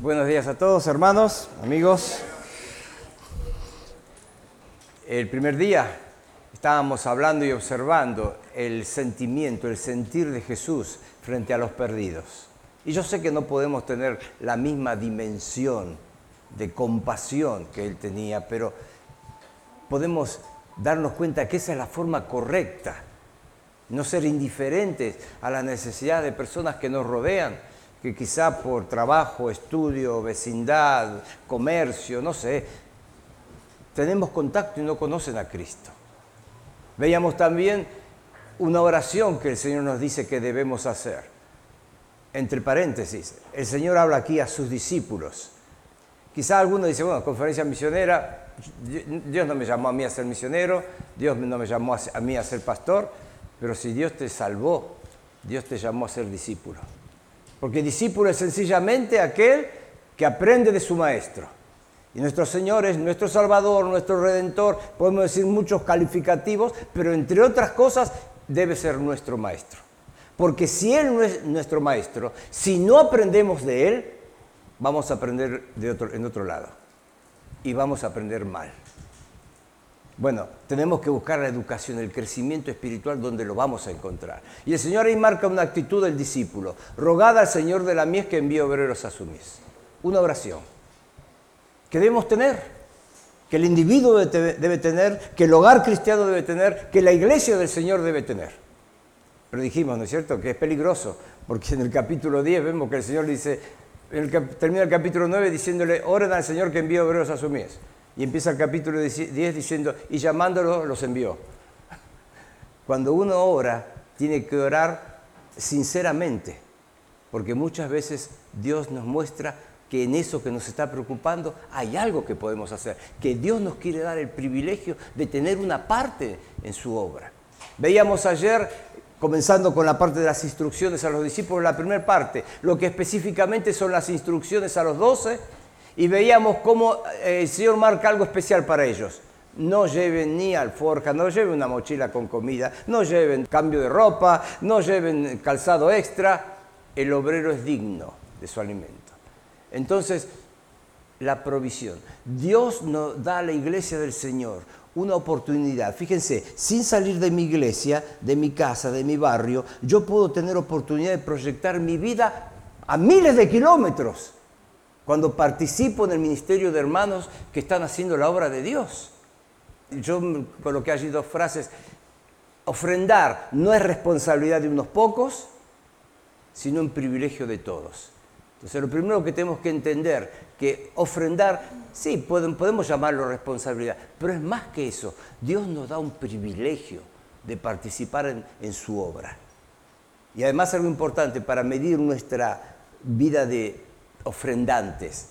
Buenos días a todos, hermanos, amigos. El primer día estábamos hablando y observando el sentimiento, el sentir de Jesús frente a los perdidos. Y yo sé que no podemos tener la misma dimensión de compasión que él tenía, pero podemos darnos cuenta que esa es la forma correcta. No ser indiferentes a la necesidad de personas que nos rodean, que quizá por trabajo, estudio, vecindad, comercio, no sé, tenemos contacto y no conocen a Cristo. Veíamos también una oración que el Señor nos dice que debemos hacer. Entre paréntesis, el Señor habla aquí a sus discípulos. Quizá alguno dice, bueno, conferencia misionera, Dios no me llamó a mí a ser misionero, Dios no me llamó a mí a ser pastor, pero si Dios te salvó, Dios te llamó a ser discípulo. Porque discípulo es sencillamente aquel que aprende de su maestro. Y nuestro Señor es nuestro Salvador, nuestro Redentor, podemos decir muchos calificativos, pero entre otras cosas debe ser nuestro maestro. Porque si Él no es nuestro maestro, si no aprendemos de Él, vamos a aprender de en otro lado. Y vamos a aprender mal. Bueno, tenemos que buscar la educación, el crecimiento espiritual donde lo vamos a encontrar. Y el Señor ahí marca una actitud del discípulo. Rogad al Señor de la mies que envíe obreros a su mies. Una oración que debemos tener, que el individuo debe tener, que el hogar cristiano debe tener, que la iglesia del Señor debe tener. Pero dijimos, ¿no es cierto?, que es peligroso, porque en el capítulo 10 vemos que el Señor dice, termina el capítulo 9 diciéndole, oren al Señor que envíe obreros a su mies. Y empieza el capítulo 10 diciendo, y llamándolos los envió. Cuando uno ora, tiene que orar sinceramente, porque muchas veces Dios nos muestra que en eso que nos está preocupando hay algo que podemos hacer, que Dios nos quiere dar el privilegio de tener una parte en su obra. Veíamos ayer, comenzando con la parte de las instrucciones a los discípulos, la primera parte, lo que específicamente son las instrucciones a los doce, y veíamos cómo eh, el Señor marca algo especial para ellos. No lleven ni alforja, no lleven una mochila con comida, no lleven cambio de ropa, no lleven calzado extra. El obrero es digno de su alimento. Entonces, la provisión. Dios nos da a la iglesia del Señor una oportunidad. Fíjense, sin salir de mi iglesia, de mi casa, de mi barrio, yo puedo tener oportunidad de proyectar mi vida a miles de kilómetros cuando participo en el ministerio de hermanos que están haciendo la obra de Dios. Yo coloqué allí dos frases. Ofrendar no es responsabilidad de unos pocos, sino un privilegio de todos. Entonces, lo primero que tenemos que entender, que ofrendar, sí, podemos llamarlo responsabilidad, pero es más que eso. Dios nos da un privilegio de participar en, en su obra. Y además algo importante para medir nuestra vida de ofrendantes.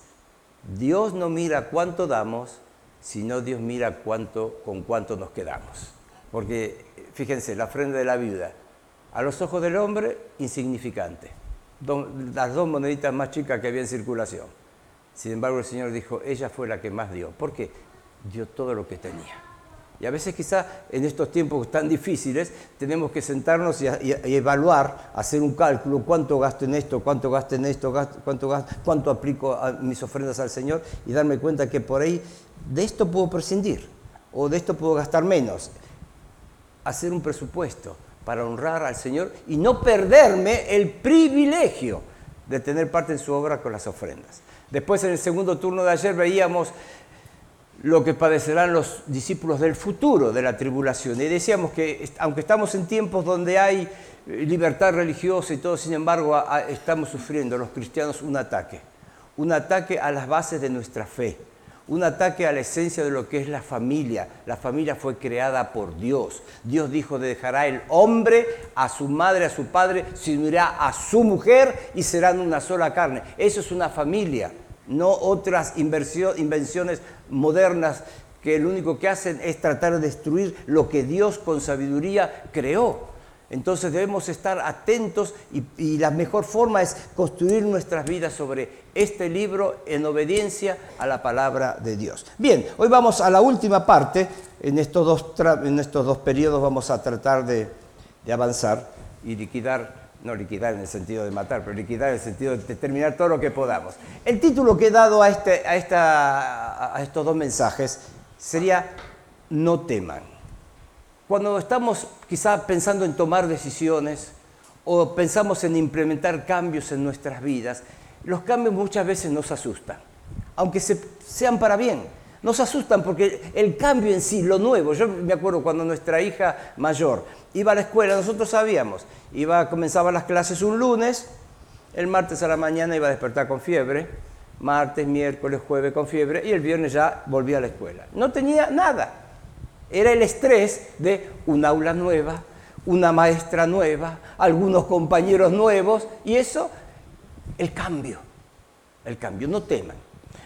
Dios no mira cuánto damos, sino Dios mira cuánto, con cuánto nos quedamos. Porque fíjense, la ofrenda de la viuda, a los ojos del hombre, insignificante. las dos moneditas más chicas que había en circulación. Sin embargo, el Señor dijo, ella fue la que más dio. ¿Por qué? Dio todo lo que tenía. Y a veces quizá en estos tiempos tan difíciles tenemos que sentarnos y, evaluar, hacer un cálculo, cuánto gasto en esto, cuánto gasto en esto, cuánto, cuánto aplico mis ofrendas al Señor y darme cuenta que por ahí de esto puedo prescindir o de esto puedo gastar menos. Hacer un presupuesto para honrar al Señor y no perderme el privilegio de tener parte en su obra con las ofrendas. Después en el segundo turno de ayer veíamos lo que padecerán los discípulos del futuro de la tribulación. Y decíamos que aunque estamos en tiempos donde hay eh, libertad religiosa y todo, sin embargo, estamos sufriendo los cristianos un ataque, un ataque a las bases de nuestra fe, un ataque a la esencia de lo que es la familia. La familia fue creada por Dios. Dios dijo, dejará el hombre a su madre, a su padre, se unirá a su mujer y serán una sola carne. Eso es una familia no otras invenciones modernas que lo único que hacen es tratar de destruir lo que Dios con sabiduría creó. Entonces debemos estar atentos y, la mejor forma es construir nuestras vidas sobre este libro en obediencia a la palabra de Dios. Bien, hoy vamos a la última parte. En estos dos, en estos dos periodos vamos a tratar de, de avanzar y liquidar no liquidar en el sentido de matar, pero liquidar en el sentido de terminar todo lo que podamos. El título que he dado a, este, a, esta, a estos dos mensajes sería No teman. Cuando estamos quizá pensando en tomar decisiones o pensamos en implementar cambios en nuestras vidas, los cambios muchas veces nos asustan, aunque sean para bien. Nos asustan porque el cambio en sí, lo nuevo, yo me acuerdo cuando nuestra hija mayor iba a la escuela, nosotros sabíamos, iba, comenzaba las clases un lunes, el martes a la mañana iba a despertar con fiebre, martes, miércoles, jueves con fiebre y el viernes ya volvía a la escuela. No tenía nada. Era el estrés de un aula nueva, una maestra nueva, algunos compañeros nuevos y eso, el cambio, el cambio, no teman.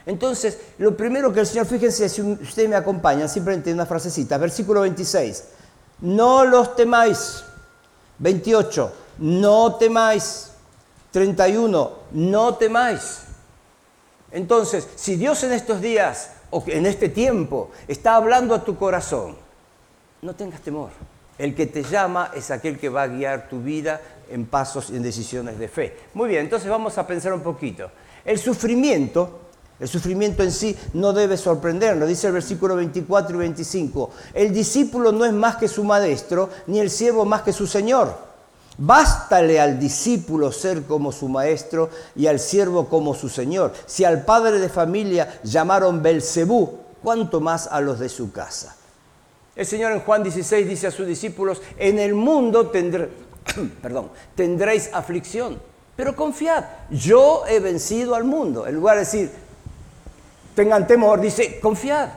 Entonces, lo primero que el Señor, fíjense, si ustedes me acompañan, simplemente una frasecita, versículo 26, no los temáis. 28, no temáis. 31, no temáis. Entonces, si Dios en estos días o en este tiempo está hablando a tu corazón, no tengas temor. El que te llama es aquel que va a guiar tu vida en pasos y en decisiones de fe. Muy bien, entonces vamos a pensar un poquito. El sufrimiento, el sufrimiento en sí no debe sorprendernos, dice el versículo 24 y 25. El discípulo no es más que su maestro, ni el siervo más que su señor. Bástale al discípulo ser como su maestro y al siervo como su señor. Si al padre de familia llamaron Belcebú, ¿cuánto más a los de su casa? El Señor en Juan 16 dice a sus discípulos, en el mundo perdón, tendréis aflicción, pero confiad, yo he vencido al mundo. En lugar de decir, tengan temor, dice, confiad.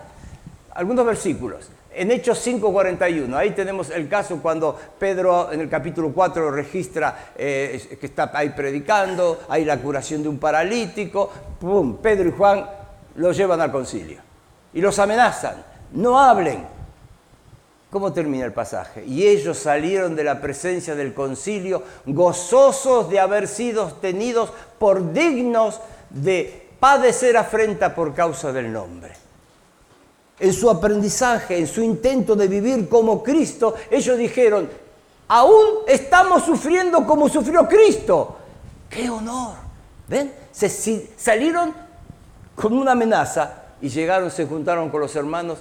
Algunos versículos. En Hechos 5:41, ahí tenemos el caso cuando Pedro en el capítulo 4 registra eh, que está ahí predicando, hay la curación de un paralítico, ¡pum! Pedro y Juan los llevan al concilio y los amenazan, no hablen, ¿Cómo termina el pasaje? Y ellos salieron de la presencia del concilio gozosos de haber sido tenidos por dignos de padecer afrenta por causa del nombre. En su aprendizaje, en su intento de vivir como Cristo, ellos dijeron, aún estamos sufriendo como sufrió Cristo. ¡Qué honor! ¿Ven? Se salieron con una amenaza y llegaron, se juntaron con los hermanos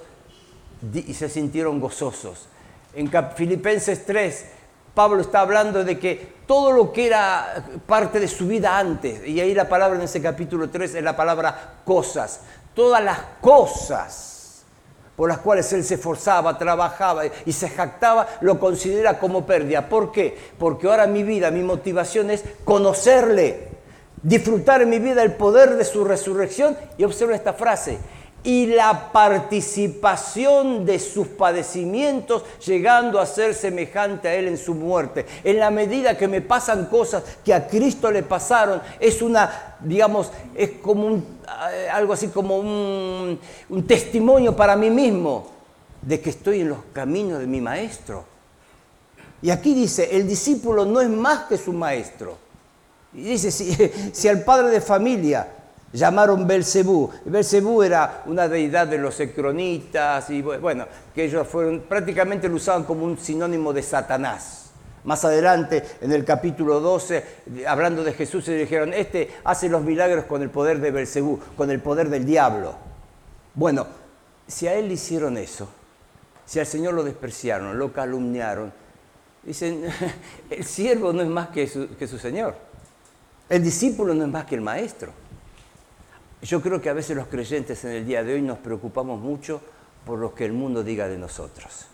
y se sintieron gozosos. En Filipenses 3, Pablo está hablando de que todo lo que era parte de su vida antes, y ahí la palabra en ese capítulo 3 es la palabra cosas, todas las cosas por las cuales él se esforzaba, trabajaba y se jactaba, lo considera como pérdida. ¿Por qué? Porque ahora mi vida, mi motivación es conocerle, disfrutar en mi vida el poder de su resurrección. Y observa esta frase, y la participación de sus padecimientos, llegando a ser semejante a Él en su muerte. En la medida que me pasan cosas que a Cristo le pasaron, es una, digamos, es como un, eh, algo así como un, testimonio para mí mismo de que estoy en los caminos de mi maestro. Y aquí dice, el discípulo no es más que su maestro. Y dice, si, si al padre de familia llamaron Belcebú. Belcebú era una deidad de los ecronitas y bueno, que ellos fueron, prácticamente lo usaban como un sinónimo de Satanás. Más adelante, en el capítulo 12, hablando de Jesús, se dijeron, este hace los milagros con el poder de Belcebú, con el poder del diablo. Bueno, si a él le hicieron eso, si al Señor lo despreciaron, lo calumniaron, dicen, el siervo no es más que que su Señor, el discípulo no es más que el maestro. Yo creo que a veces los creyentes en el día de hoy nos preocupamos mucho por lo que el mundo diga de nosotros.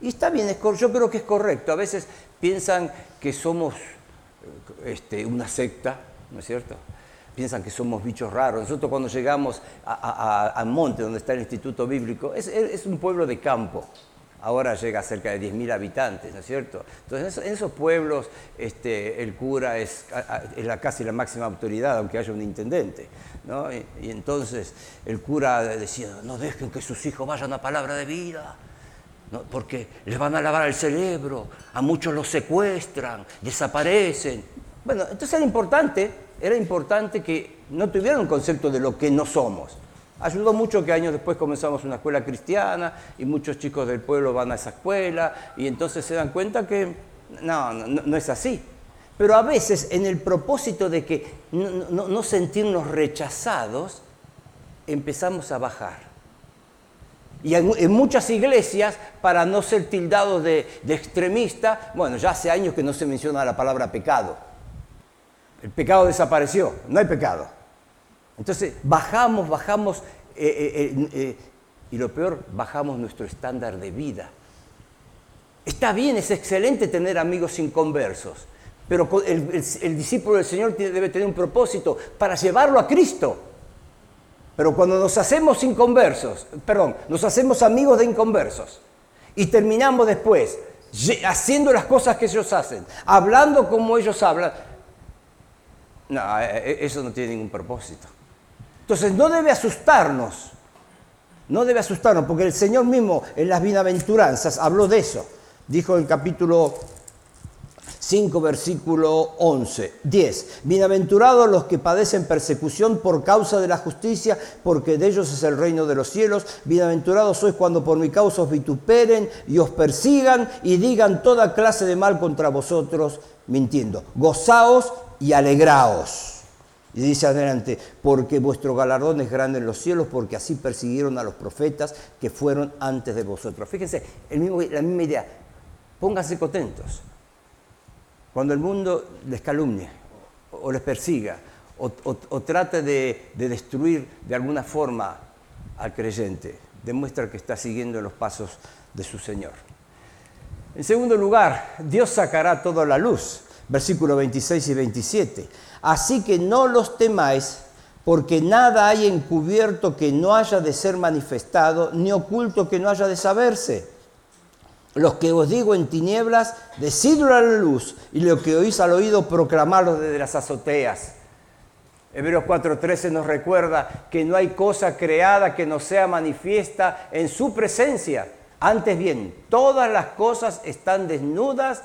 Y está bien, yo creo que es correcto. A veces piensan que somos eh, este, una secta, ¿no es cierto? Piensan que somos bichos raros. Nosotros cuando llegamos a, Monte, donde está el Instituto Bíblico, es un pueblo de campo ahora llega a cerca de 10.000 habitantes, ¿no es cierto? Entonces, en esos pueblos este, el cura es, la, casi la máxima autoridad, aunque haya un intendente. ¿no? Y, entonces el cura decía, no dejen que sus hijos vayan a palabra de vida, porque les van a lavar el cerebro, a muchos los secuestran, desaparecen. Bueno, entonces era importante, era importante que no tuvieran un concepto de lo que no somos. Ayudó mucho que años después comenzamos una escuela cristiana y muchos chicos del pueblo van a esa escuela y entonces se dan cuenta que no, no, es así. pero a veces en el propósito de que no, sentirnos rechazados, empezamos a bajar. Y en, muchas iglesias, para no ser tildados de, de extremista, bueno, ya hace años que no se menciona la palabra pecado. El pecado desapareció, no hay pecado. Entonces bajamos, bajamos, eh, eh, eh, y lo peor, bajamos nuestro estándar de vida. Está bien, es excelente tener amigos inconversos, pero el, discípulo del Señor debe tener un propósito para llevarlo a Cristo. Pero cuando nos hacemos inconversos, perdón, nos hacemos amigos de inconversos y terminamos después haciendo las cosas que ellos hacen, hablando como ellos hablan, no, eso no tiene ningún propósito. Entonces no debe asustarnos, no debe asustarnos, porque el Señor mismo en las bienaventuranzas habló de eso. Dijo en el capítulo 5, versículo 11, 10. Bienaventurados los que padecen persecución por causa de la justicia, porque de ellos es el reino de los cielos. Bienaventurados sois cuando por mi causa os vituperen y os persigan y digan toda clase de mal contra vosotros, mintiendo. Gozaos y alegraos. Y dice adelante, porque vuestro galardón es grande en los cielos, porque así persiguieron a los profetas que fueron antes de vosotros. Fíjense, la misma idea, pónganse contentos. Cuando el mundo les calumnie o les persiga o, trate de, de destruir de alguna forma al creyente, demuestra que está siguiendo los pasos de su Señor. En segundo lugar, Dios sacará toda la luz versículos 26 y 27. Así que no los temáis, porque nada hay encubierto que no haya de ser manifestado, ni oculto que no haya de saberse. Los que os digo en tinieblas, decidlo a la luz, y lo que oís al oído, proclamarlo desde las azoteas. Hebreos 4:13 nos recuerda que no hay cosa creada que no sea manifiesta en su presencia. Antes bien, todas las cosas están desnudas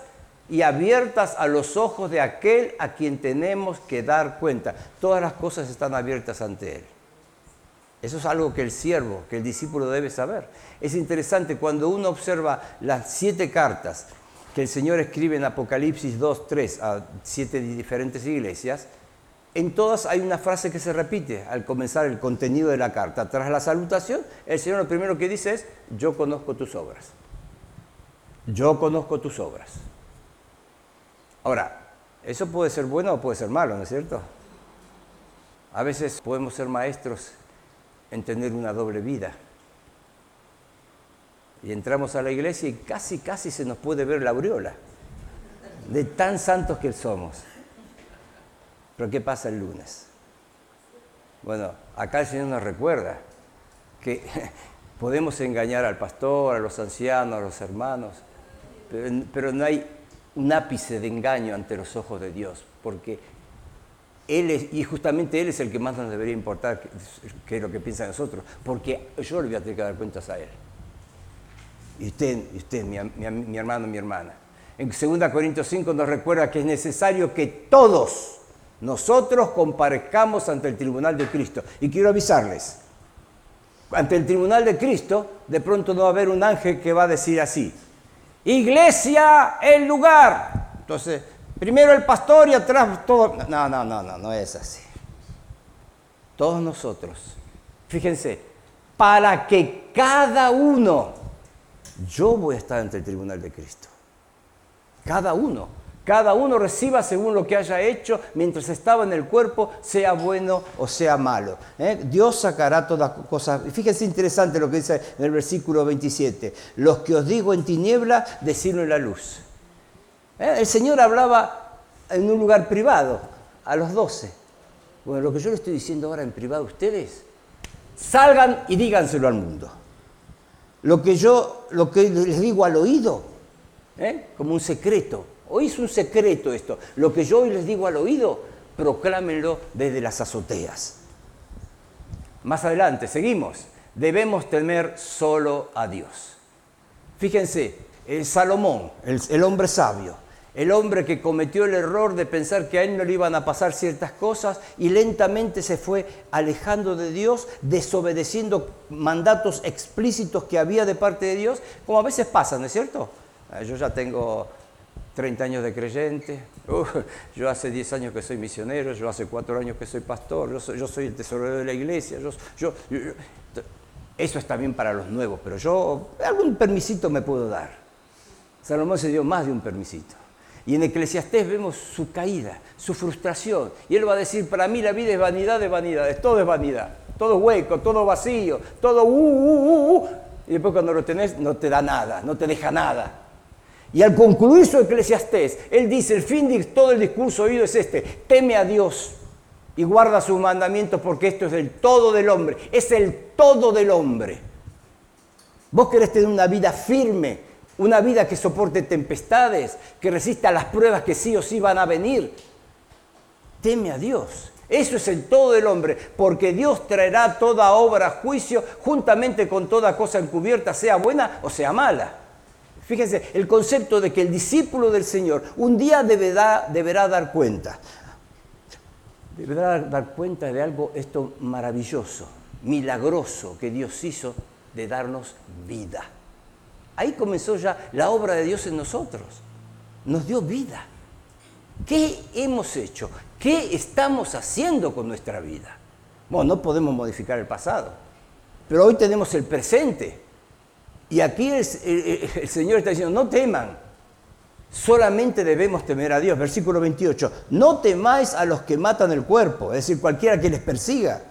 y abiertas a los ojos de aquel a quien tenemos que dar cuenta. Todas las cosas están abiertas ante Él. Eso es algo que el siervo, que el discípulo debe saber. Es interesante cuando uno observa las siete cartas que el Señor escribe en Apocalipsis 2, 3 a siete diferentes iglesias, en todas hay una frase que se repite al comenzar el contenido de la carta. Tras la salutación, el Señor lo primero que dice es, yo conozco tus obras. Yo conozco tus obras. Ahora, eso puede ser bueno o puede ser malo, ¿no es cierto? A veces podemos ser maestros en tener una doble vida. Y entramos a la iglesia y casi, casi se nos puede ver la aureola de tan santos que somos. Pero ¿qué pasa el lunes? Bueno, acá el Señor nos recuerda que podemos engañar al pastor, a los ancianos, a los hermanos, pero, no hay un ápice de engaño ante los ojos de Dios, porque Él es, y justamente Él es el que más nos debería importar qué es lo que piensa de nosotros, porque yo le voy a tener que dar cuentas a Él. Y usted, usted mi, mi hermano, mi hermana. En 2 Corintios 5 nos recuerda que es necesario que todos nosotros comparezcamos ante el tribunal de Cristo. Y quiero avisarles, ante el tribunal de Cristo, de pronto no va a haber un ángel que va a decir así, Iglesia, el lugar. Entonces, primero el pastor y atrás todo. No, no, no, no, no es así. Todos nosotros, fíjense, para que cada uno, yo voy a estar ante el tribunal de Cristo. Cada uno cada uno reciba según lo que haya hecho mientras estaba en el cuerpo, sea bueno o sea malo. ¿eh? Dios sacará todas cosas. Fíjense interesante lo que dice en el versículo 27. Los que os digo en tiniebla, decidlo en la luz. ¿Eh? El Señor hablaba en un lugar privado, a los doce. Bueno, lo que yo le estoy diciendo ahora en privado a ustedes, salgan y díganselo al mundo. Lo que yo lo que les digo al oído, ¿eh? como un secreto, Hoy es un secreto esto. Lo que yo hoy les digo al oído, proclámenlo desde las azoteas. Más adelante, seguimos. Debemos temer solo a Dios. Fíjense, Salomón, el, hombre sabio, el hombre que cometió el error de pensar que a él no le iban a pasar ciertas cosas y lentamente se fue alejando de Dios, desobedeciendo mandatos explícitos que había de parte de Dios, como a veces pasa, ¿no es cierto? Ah, yo ya tengo 30 años de creyente, yo hace 10 años que soy misionero, yo hace 4 años que soy pastor, yo soy, el tesorero de la iglesia, eso está bien para los nuevos, pero yo algún permisito me puedo dar. Salomón se dio más de un permisito. Y en Eclesiastés vemos su caída, su frustración. Y él va a decir, para mí la vida es vanidad de vanidades, todo es vanidad, todo hueco, todo vacío, todo uh, uh, uh, uh, Y después cuando lo tenés no te da nada, no te deja nada. Y al concluir su Eclesiastés, él dice, el fin de todo el discurso oído es este, teme a Dios y guarda sus mandamientos porque esto es el todo del hombre, es el todo del hombre. Vos querés tener una vida firme, una vida que soporte tempestades, que resista las pruebas que sí o sí van a venir. Teme a Dios. Eso es el todo del hombre, porque Dios traerá toda obra a juicio juntamente con toda cosa encubierta, sea buena o sea mala. Fíjense, el concepto de que el discípulo del Señor un día deberá, deberá dar cuenta. Deberá dar cuenta de algo esto maravilloso, milagroso que Dios hizo de darnos vida. Ahí comenzó ya la obra de Dios en nosotros. Nos dio vida. ¿Qué hemos hecho? ¿Qué estamos haciendo con nuestra vida? Bueno, no podemos modificar el pasado, pero hoy tenemos el presente. Y aquí el, Señor está diciendo, no teman, solamente debemos temer a Dios. Versículo 28, no temáis a los que matan el cuerpo, es decir, cualquiera que les persiga,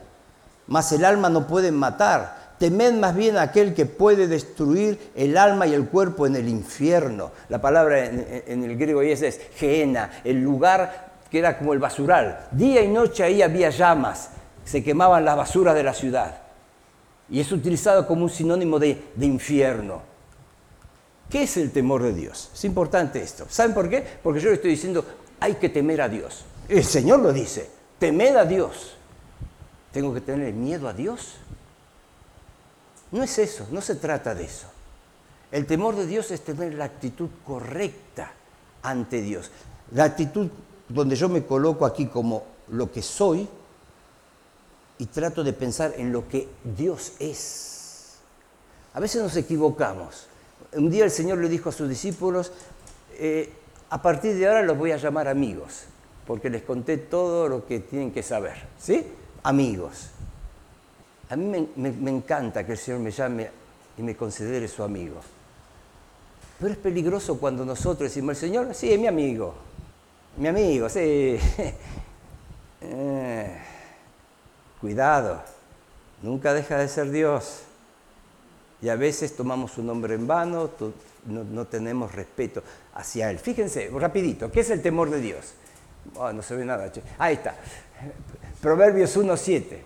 mas el alma no pueden matar temed más bien a aquel que puede destruir el alma y el cuerpo en el infierno. La palabra en, el griego es, es geena, el lugar que era como el basural. Día y noche ahí había llamas, se quemaban las basuras de la ciudad. Y es utilizado como un sinónimo de, infierno. ¿Qué es el temor de Dios? Es importante esto. ¿Saben por qué? Porque yo le estoy diciendo, hay que temer a Dios. El Señor lo dice, temed a Dios. ¿Tengo que tener miedo a Dios? No es eso, no se trata de eso. El temor de Dios es tener la actitud correcta ante Dios. La actitud donde yo me coloco aquí como lo que soy y trato de pensar en lo que Dios es. A veces nos equivocamos. Un día el Señor le dijo a sus discípulos, eh, a partir de ahora los voy a llamar amigos, porque les conté todo lo que tienen que saber. ¿Sí? Amigos. A mí me, encanta que el Señor me llame y me considere su amigo. Pero es peligroso cuando nosotros decimos, el Señor, sí, es mi amigo, mi amigo, sí. Eh, cuidado, nunca deja de ser Dios. Y a veces tomamos su nombre en vano, no, tenemos respeto hacia Él. Fíjense, rapidito, ¿qué es el temor de Dios? Oh, no se ve nada. Ahí está. Proverbios 1.7.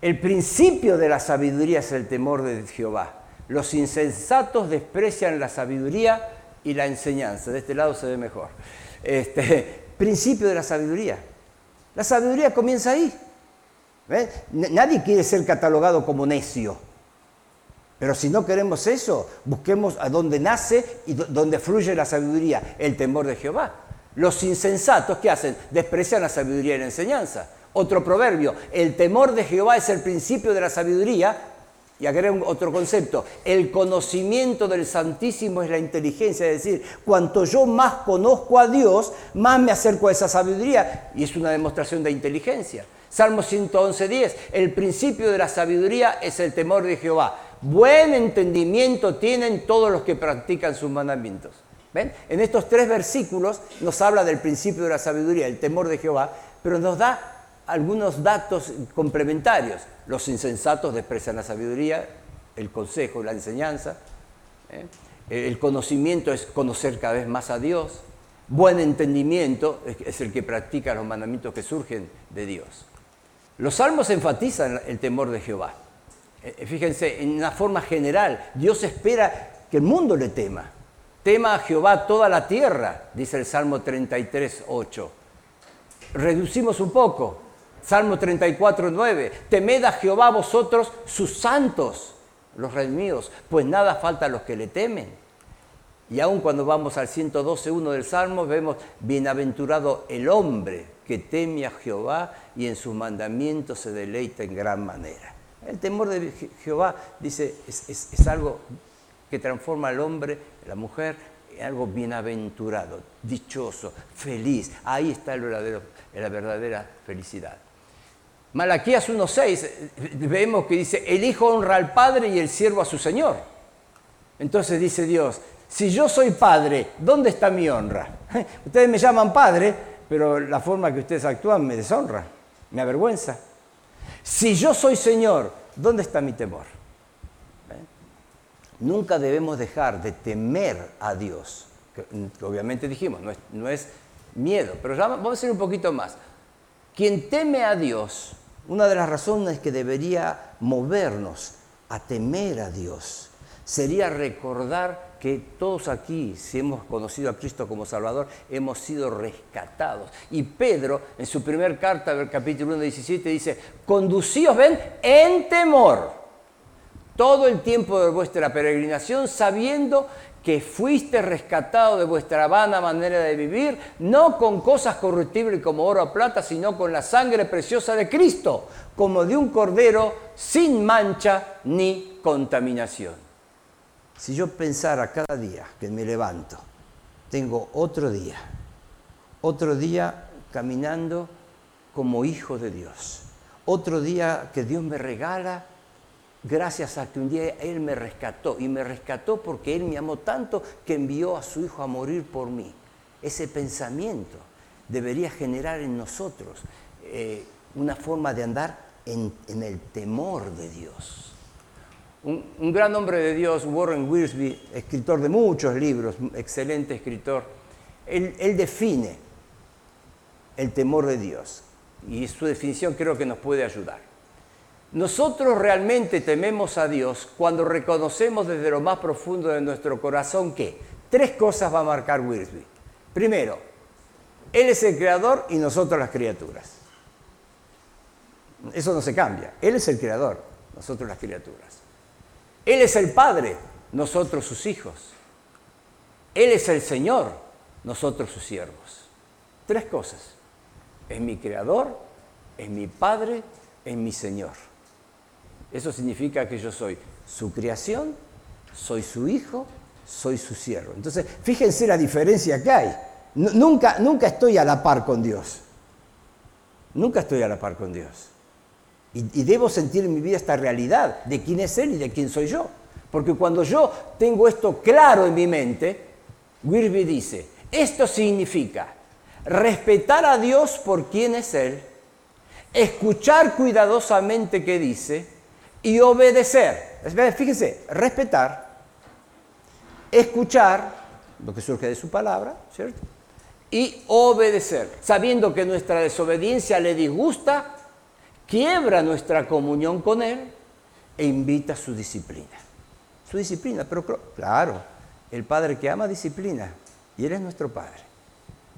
El principio de la sabiduría es el temor de Jehová. Los insensatos desprecian la sabiduría y la enseñanza. De este lado se ve mejor. Este, principio de la sabiduría. La sabiduría comienza ahí. Nadie quiere ser catalogado como necio. Pero si no queremos eso, busquemos a dónde nace y dónde fluye la sabiduría, el temor de Jehová. Los insensatos, ¿qué hacen? Desprecian la sabiduría y la enseñanza. Otro proverbio, el temor de Jehová es el principio de la sabiduría. Y agrego otro concepto, el conocimiento del Santísimo es la inteligencia, es decir, cuanto yo más conozco a Dios, más me acerco a esa sabiduría y es una demostración de inteligencia. Salmo 111.10, el principio de la sabiduría es el temor de Jehová. Buen entendimiento tienen todos los que practican sus mandamientos. ¿Ven? En estos tres versículos nos habla del principio de la sabiduría, el temor de Jehová, pero nos da algunos datos complementarios. Los insensatos desprecian la sabiduría, el consejo, la enseñanza. ¿eh? El conocimiento es conocer cada vez más a Dios. Buen entendimiento es el que practica los mandamientos que surgen de Dios. Los salmos enfatizan el temor de Jehová. Eh, fíjense, en una forma general, Dios espera que el mundo le tema. Tema a Jehová toda la tierra, dice el Salmo 33, 8. Reducimos un poco, Salmo 34, 9. Temed a Jehová vosotros, sus santos, los redimidos, pues nada falta a los que le temen. Y aun cuando vamos al 112, 1 del Salmo, vemos, bienaventurado el hombre que teme a Jehová y en sus mandamientos se deleita en gran manera. El temor de Jehová, dice, es, algo que transforma al hombre, la mujer, algo bienaventurado, dichoso, feliz. Ahí está el verdadero, la verdadera felicidad. Malaquías 1.6 eh, vemos que dice, el hijo honra al padre y el siervo a su señor. Entonces dice Dios, si yo soy padre, ¿dónde está mi honra? Ustedes me llaman padre, pero la forma que ustedes actúan me deshonra, me avergüenza. Si yo soy Señor, ¿dónde está mi temor? ¿Eh? Nunca debemos dejar de temer a Dios. Que, obviamente dijimos, no es, miedo, pero vamos a hacer un poquito más. Quien teme a Dios, una de las razones que debería movernos a temer a Dios sería recordar que todos aquí, si hemos conocido a Cristo como Salvador, hemos sido rescatados. Y Pedro, en su primer carta, del capítulo 1, 17, dice, conducíos, ven, en temor, todo el tiempo de vuestra peregrinación, sabiendo que fuiste rescatado de vuestra vana manera de vivir, no con cosas corruptibles como oro o plata, sino con la sangre preciosa de Cristo, como de un cordero sin mancha ni contaminación. Si yo pensara cada día que me levanto, tengo otro día, otro día caminando como hijo de Dios, otro día que Dios me regala gracias a que un día Él me rescató y me rescató porque Él me amó tanto que envió a su Hijo a morir por mí. Ese pensamiento debería generar en nosotros eh, una forma de andar en el temor de Dios un, gran hombre de Dios, Warren Wiersbe, escritor de muchos libros, excelente escritor, él, él define el temor de Dios y su definición creo que nos puede ayudar. Nosotros realmente tememos a Dios cuando reconocemos desde lo más profundo de nuestro corazón que tres cosas va a marcar Wiersbe. Primero, Él es el creador y nosotros las criaturas. Eso no se cambia. Él es el creador, nosotros las criaturas. Él es el Padre, nosotros sus hijos. Él es el Señor, nosotros sus siervos. Tres cosas. Es mi creador, es mi Padre, es mi Señor. Eso significa que yo soy su creación, soy su hijo, soy su siervo. Entonces, fíjense la diferencia que hay. Nunca, nunca estoy a la par con Dios. Nunca estoy a la par con Dios. Y, debo sentir en mi vida esta realidad de quién es Él y de quién soy yo. Porque cuando yo tengo esto claro en mi mente, Wirby dice, esto significa respetar a Dios por quién es Él, escuchar cuidadosamente qué dice y obedecer. Fíjense, respetar, escuchar lo que surge de su palabra, ¿cierto? Y obedecer, sabiendo que nuestra desobediencia le disgusta quiebra nuestra comunión con Él e invita a su disciplina. Su disciplina, pero claro, el Padre que ama disciplina y Él es nuestro Padre.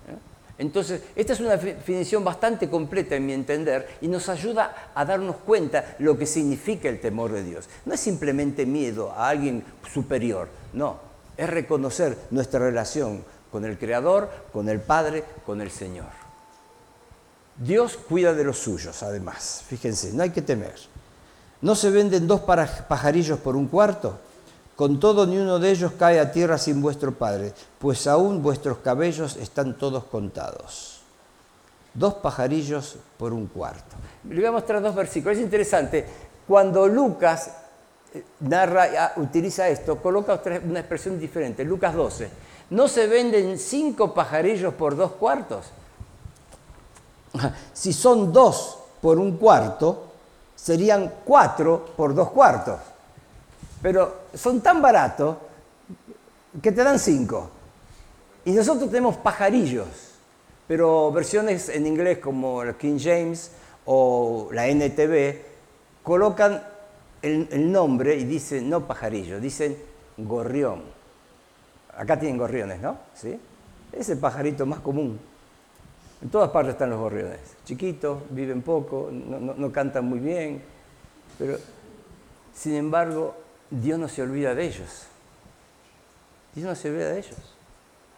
¿eh? Entonces, esta es una definición bastante completa en mi entender y nos ayuda a darnos cuenta lo que significa el temor de Dios. No es simplemente miedo a alguien superior, no, es reconocer nuestra relación con el Creador, con el Padre, con el Señor. Dios cuida de los suyos, además. Fíjense, no hay que temer. No se venden dos pajarillos por un cuarto. Con todo, ni uno de ellos cae a tierra sin vuestro Padre, pues aún vuestros cabellos están todos contados. Dos pajarillos por un cuarto. Le voy a mostrar dos versículos. Es interesante. Cuando Lucas eh, narra, ah, utiliza esto, coloca una expresión diferente. Lucas 12. No se venden cinco pajarillos por dos cuartos. Si son dos por un cuarto, serían cuatro por dos cuartos. Pero son tan baratos que te dan cinco. Y nosotros tenemos pajarillos, pero versiones en inglés como el King James o la NTV colocan el, nombre y dicen no pajarillo, dicen gorrión. Acá tienen gorriones, ¿no? ¿Sí? Es el pajarito más común. En todas partes están los gorriones. Chiquitos, viven poco, no, cantan muy bien, pero sin embargo Dios no se olvida de ellos. Dios no se olvida de ellos.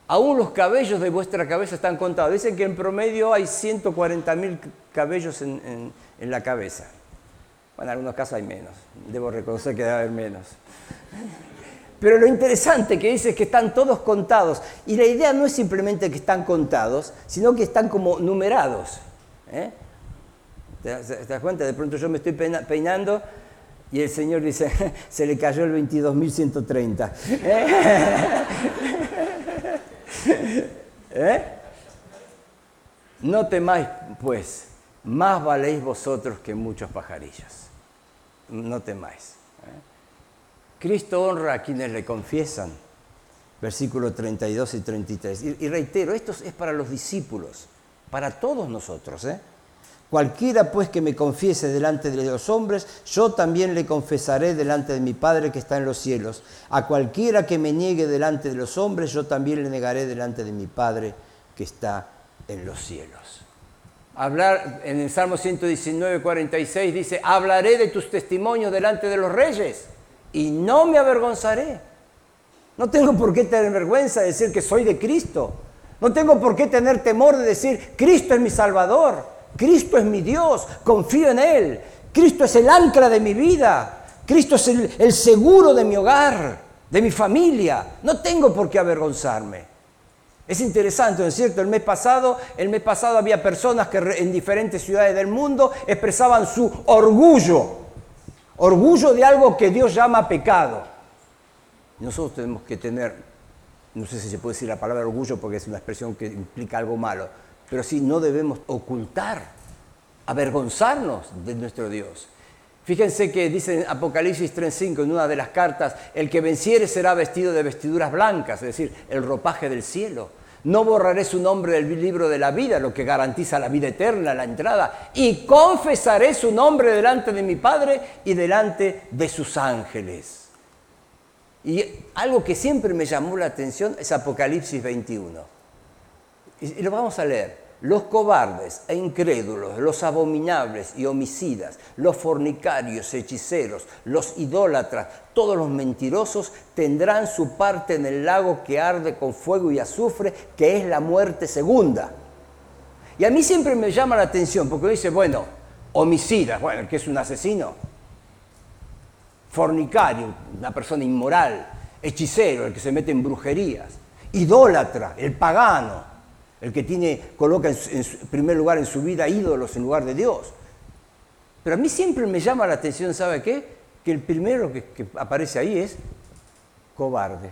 Aún los cabellos de vuestra cabeza están contados. Dicen que en promedio hay 140 mil cabellos en, en, la cabeza. Bueno, en algunos casos hay menos. Debo reconocer que debe haber menos. Pero lo interesante que dice es que están todos contados. Y la idea no es simplemente que están contados, sino que están como numerados. ¿eh? ¿Te, das cuenta? De pronto yo me estoy peinando y el Señor dice, se le cayó el 22.130. ¿Eh? ¿Eh? No temáis, pues, más valéis vosotros que muchos pajarillos. No temáis. Cristo honra a quienes le confiesan. Versículos 32 y 33. Y, reitero, esto es para los discípulos, para todos nosotros. ¿eh? Cualquiera pues que me confiese delante de los hombres, yo también le confesaré delante de mi Padre que está en los cielos. A cualquiera que me niegue delante de los hombres, yo también le negaré delante de mi Padre que está en los cielos. Hablar en el Salmo 119, 46 dice, hablaré de tus testimonios delante de los reyes y no me avergonzaré. No tengo por qué tener vergüenza de decir que soy de Cristo. No tengo por qué tener temor de decir, Cristo es mi Salvador. Cristo es mi Dios, confío en Él. Cristo es el ancla de mi vida. Cristo es el, seguro de mi hogar, de mi familia. No tengo por qué avergonzarme. Es interesante, ¿no es cierto? El mes pasado, el mes pasado había personas que en diferentes ciudades del mundo expresaban su orgullo, orgullo de algo que Dios llama pecado. Nosotros tenemos que tener, no sé si se puede decir la palabra orgullo porque es una expresión que implica algo malo, pero sí no debemos ocultar, avergonzarnos de nuestro Dios. Fíjense que dice en Apocalipsis 3.5, en una de las cartas, el que venciere será vestido de vestiduras blancas, es decir, el ropaje del cielo. No borraré su nombre del libro de la vida, lo que garantiza la vida eterna, la entrada, y confesaré su nombre delante de mi Padre y delante de sus ángeles. Y algo que siempre me llamó la atención es Apocalipsis 21. Y lo vamos a leer los cobardes e incrédulos, los abominables y homicidas, los fornicarios, hechiceros, los idólatras, todos los mentirosos tendrán su parte en el lago que arde con fuego y azufre, que es la muerte segunda. Y a mí siempre me llama la atención, porque dice, bueno, homicida, bueno, que es un asesino, fornicario, una persona inmoral, hechicero, el que se mete en brujerías, idólatra, el pagano, el que tiene, coloca en, primer lugar en su vida ídolos en lugar de Dios. Pero a mí siempre me llama la atención, ¿sabe qué? Que el primero que, aparece ahí es cobarde.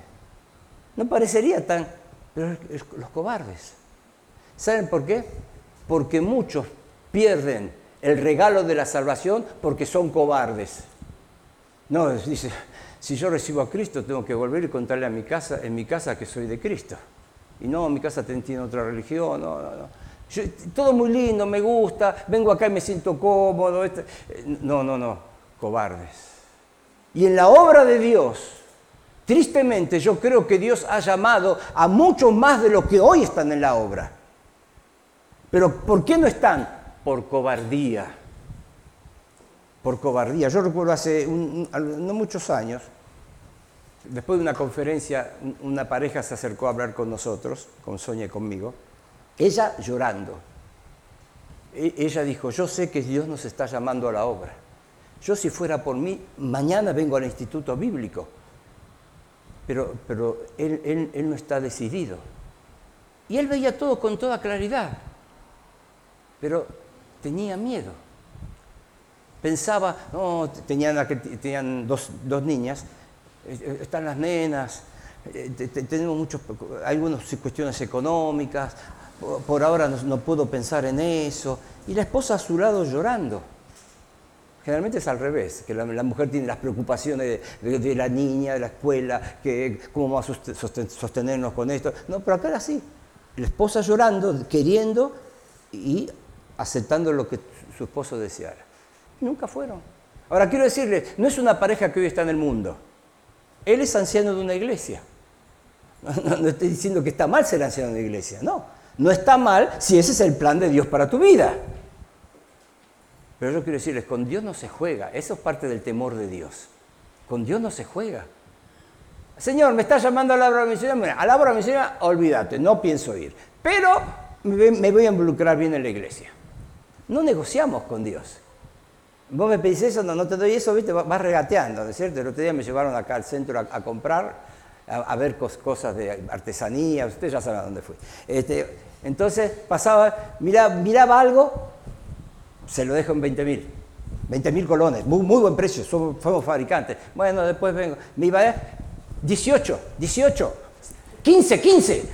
No parecería tan, pero los cobardes. ¿Saben por qué? Porque muchos pierden el regalo de la salvación porque son cobardes. No, dice, si yo recibo a Cristo tengo que volver y contarle a mi casa, en mi casa que soy de Cristo. Y no, mi casa tiene otra religión, no, no, no. todo muy lindo, me gusta, vengo acá y me siento cómodo. Este, no, no, no, cobardes. Y en la obra de Dios, tristemente yo creo que Dios ha llamado a muchos más de los que hoy están en la obra. Pero ¿por qué no están? Por cobardía. Por cobardía. Yo recuerdo hace no muchos años, después de una conferencia, una pareja se acercó a hablar con nosotros, con Sonia y conmigo, ella llorando. E, ella dijo, yo sé que Dios nos está llamando a la obra. Yo si fuera por mí, mañana vengo al Instituto Bíblico. Pero, pero él, él no está decidido. Y él veía todo con toda claridad. Pero tenía miedo. Pensaba, no, tenían, tenían dos, dos niñas, están las nenas, eh, tenemos muchos, algunas cuestiones económicas, por ahora no, puedo pensar en eso. Y la esposa a su lado llorando. Generalmente es al revés, que la, mujer tiene las preocupaciones de, la niña, de la escuela, que cómo vamos a sostenernos con esto. No, pero acá era así. La esposa llorando, queriendo y aceptando lo que su esposo deseara. Nunca fueron. Ahora quiero decirles, no es una pareja que hoy está en el mundo. Él es anciano de una iglesia. No, estoy diciendo que está mal ser anciano de una iglesia, no. No está mal si ese es el plan de Dios para tu vida. Pero yo quiero decirles, con Dios no se juega. Eso es parte del temor de Dios. Con Dios no se juega. Señor, me está llamando a la obra misionera. A la obra misionera, olvídate, no pienso ir. Pero me voy a involucrar bien en la iglesia. No negociamos con Dios. Vos me pedís eso, no, no te doy eso, ¿viste? Vas regateando, ¿no es cierto? El otro día me llevaron acá al centro a, comprar, a, ver cosas de artesanía, ustedes ya saben a dónde fui. Este, entonces pasaba, miraba, miraba algo, se lo dejo en 20 mil. 20 mil colones, muy, muy, buen precio, somos, fabricantes. Bueno, después vengo, me iba 18, 18, 15, 15.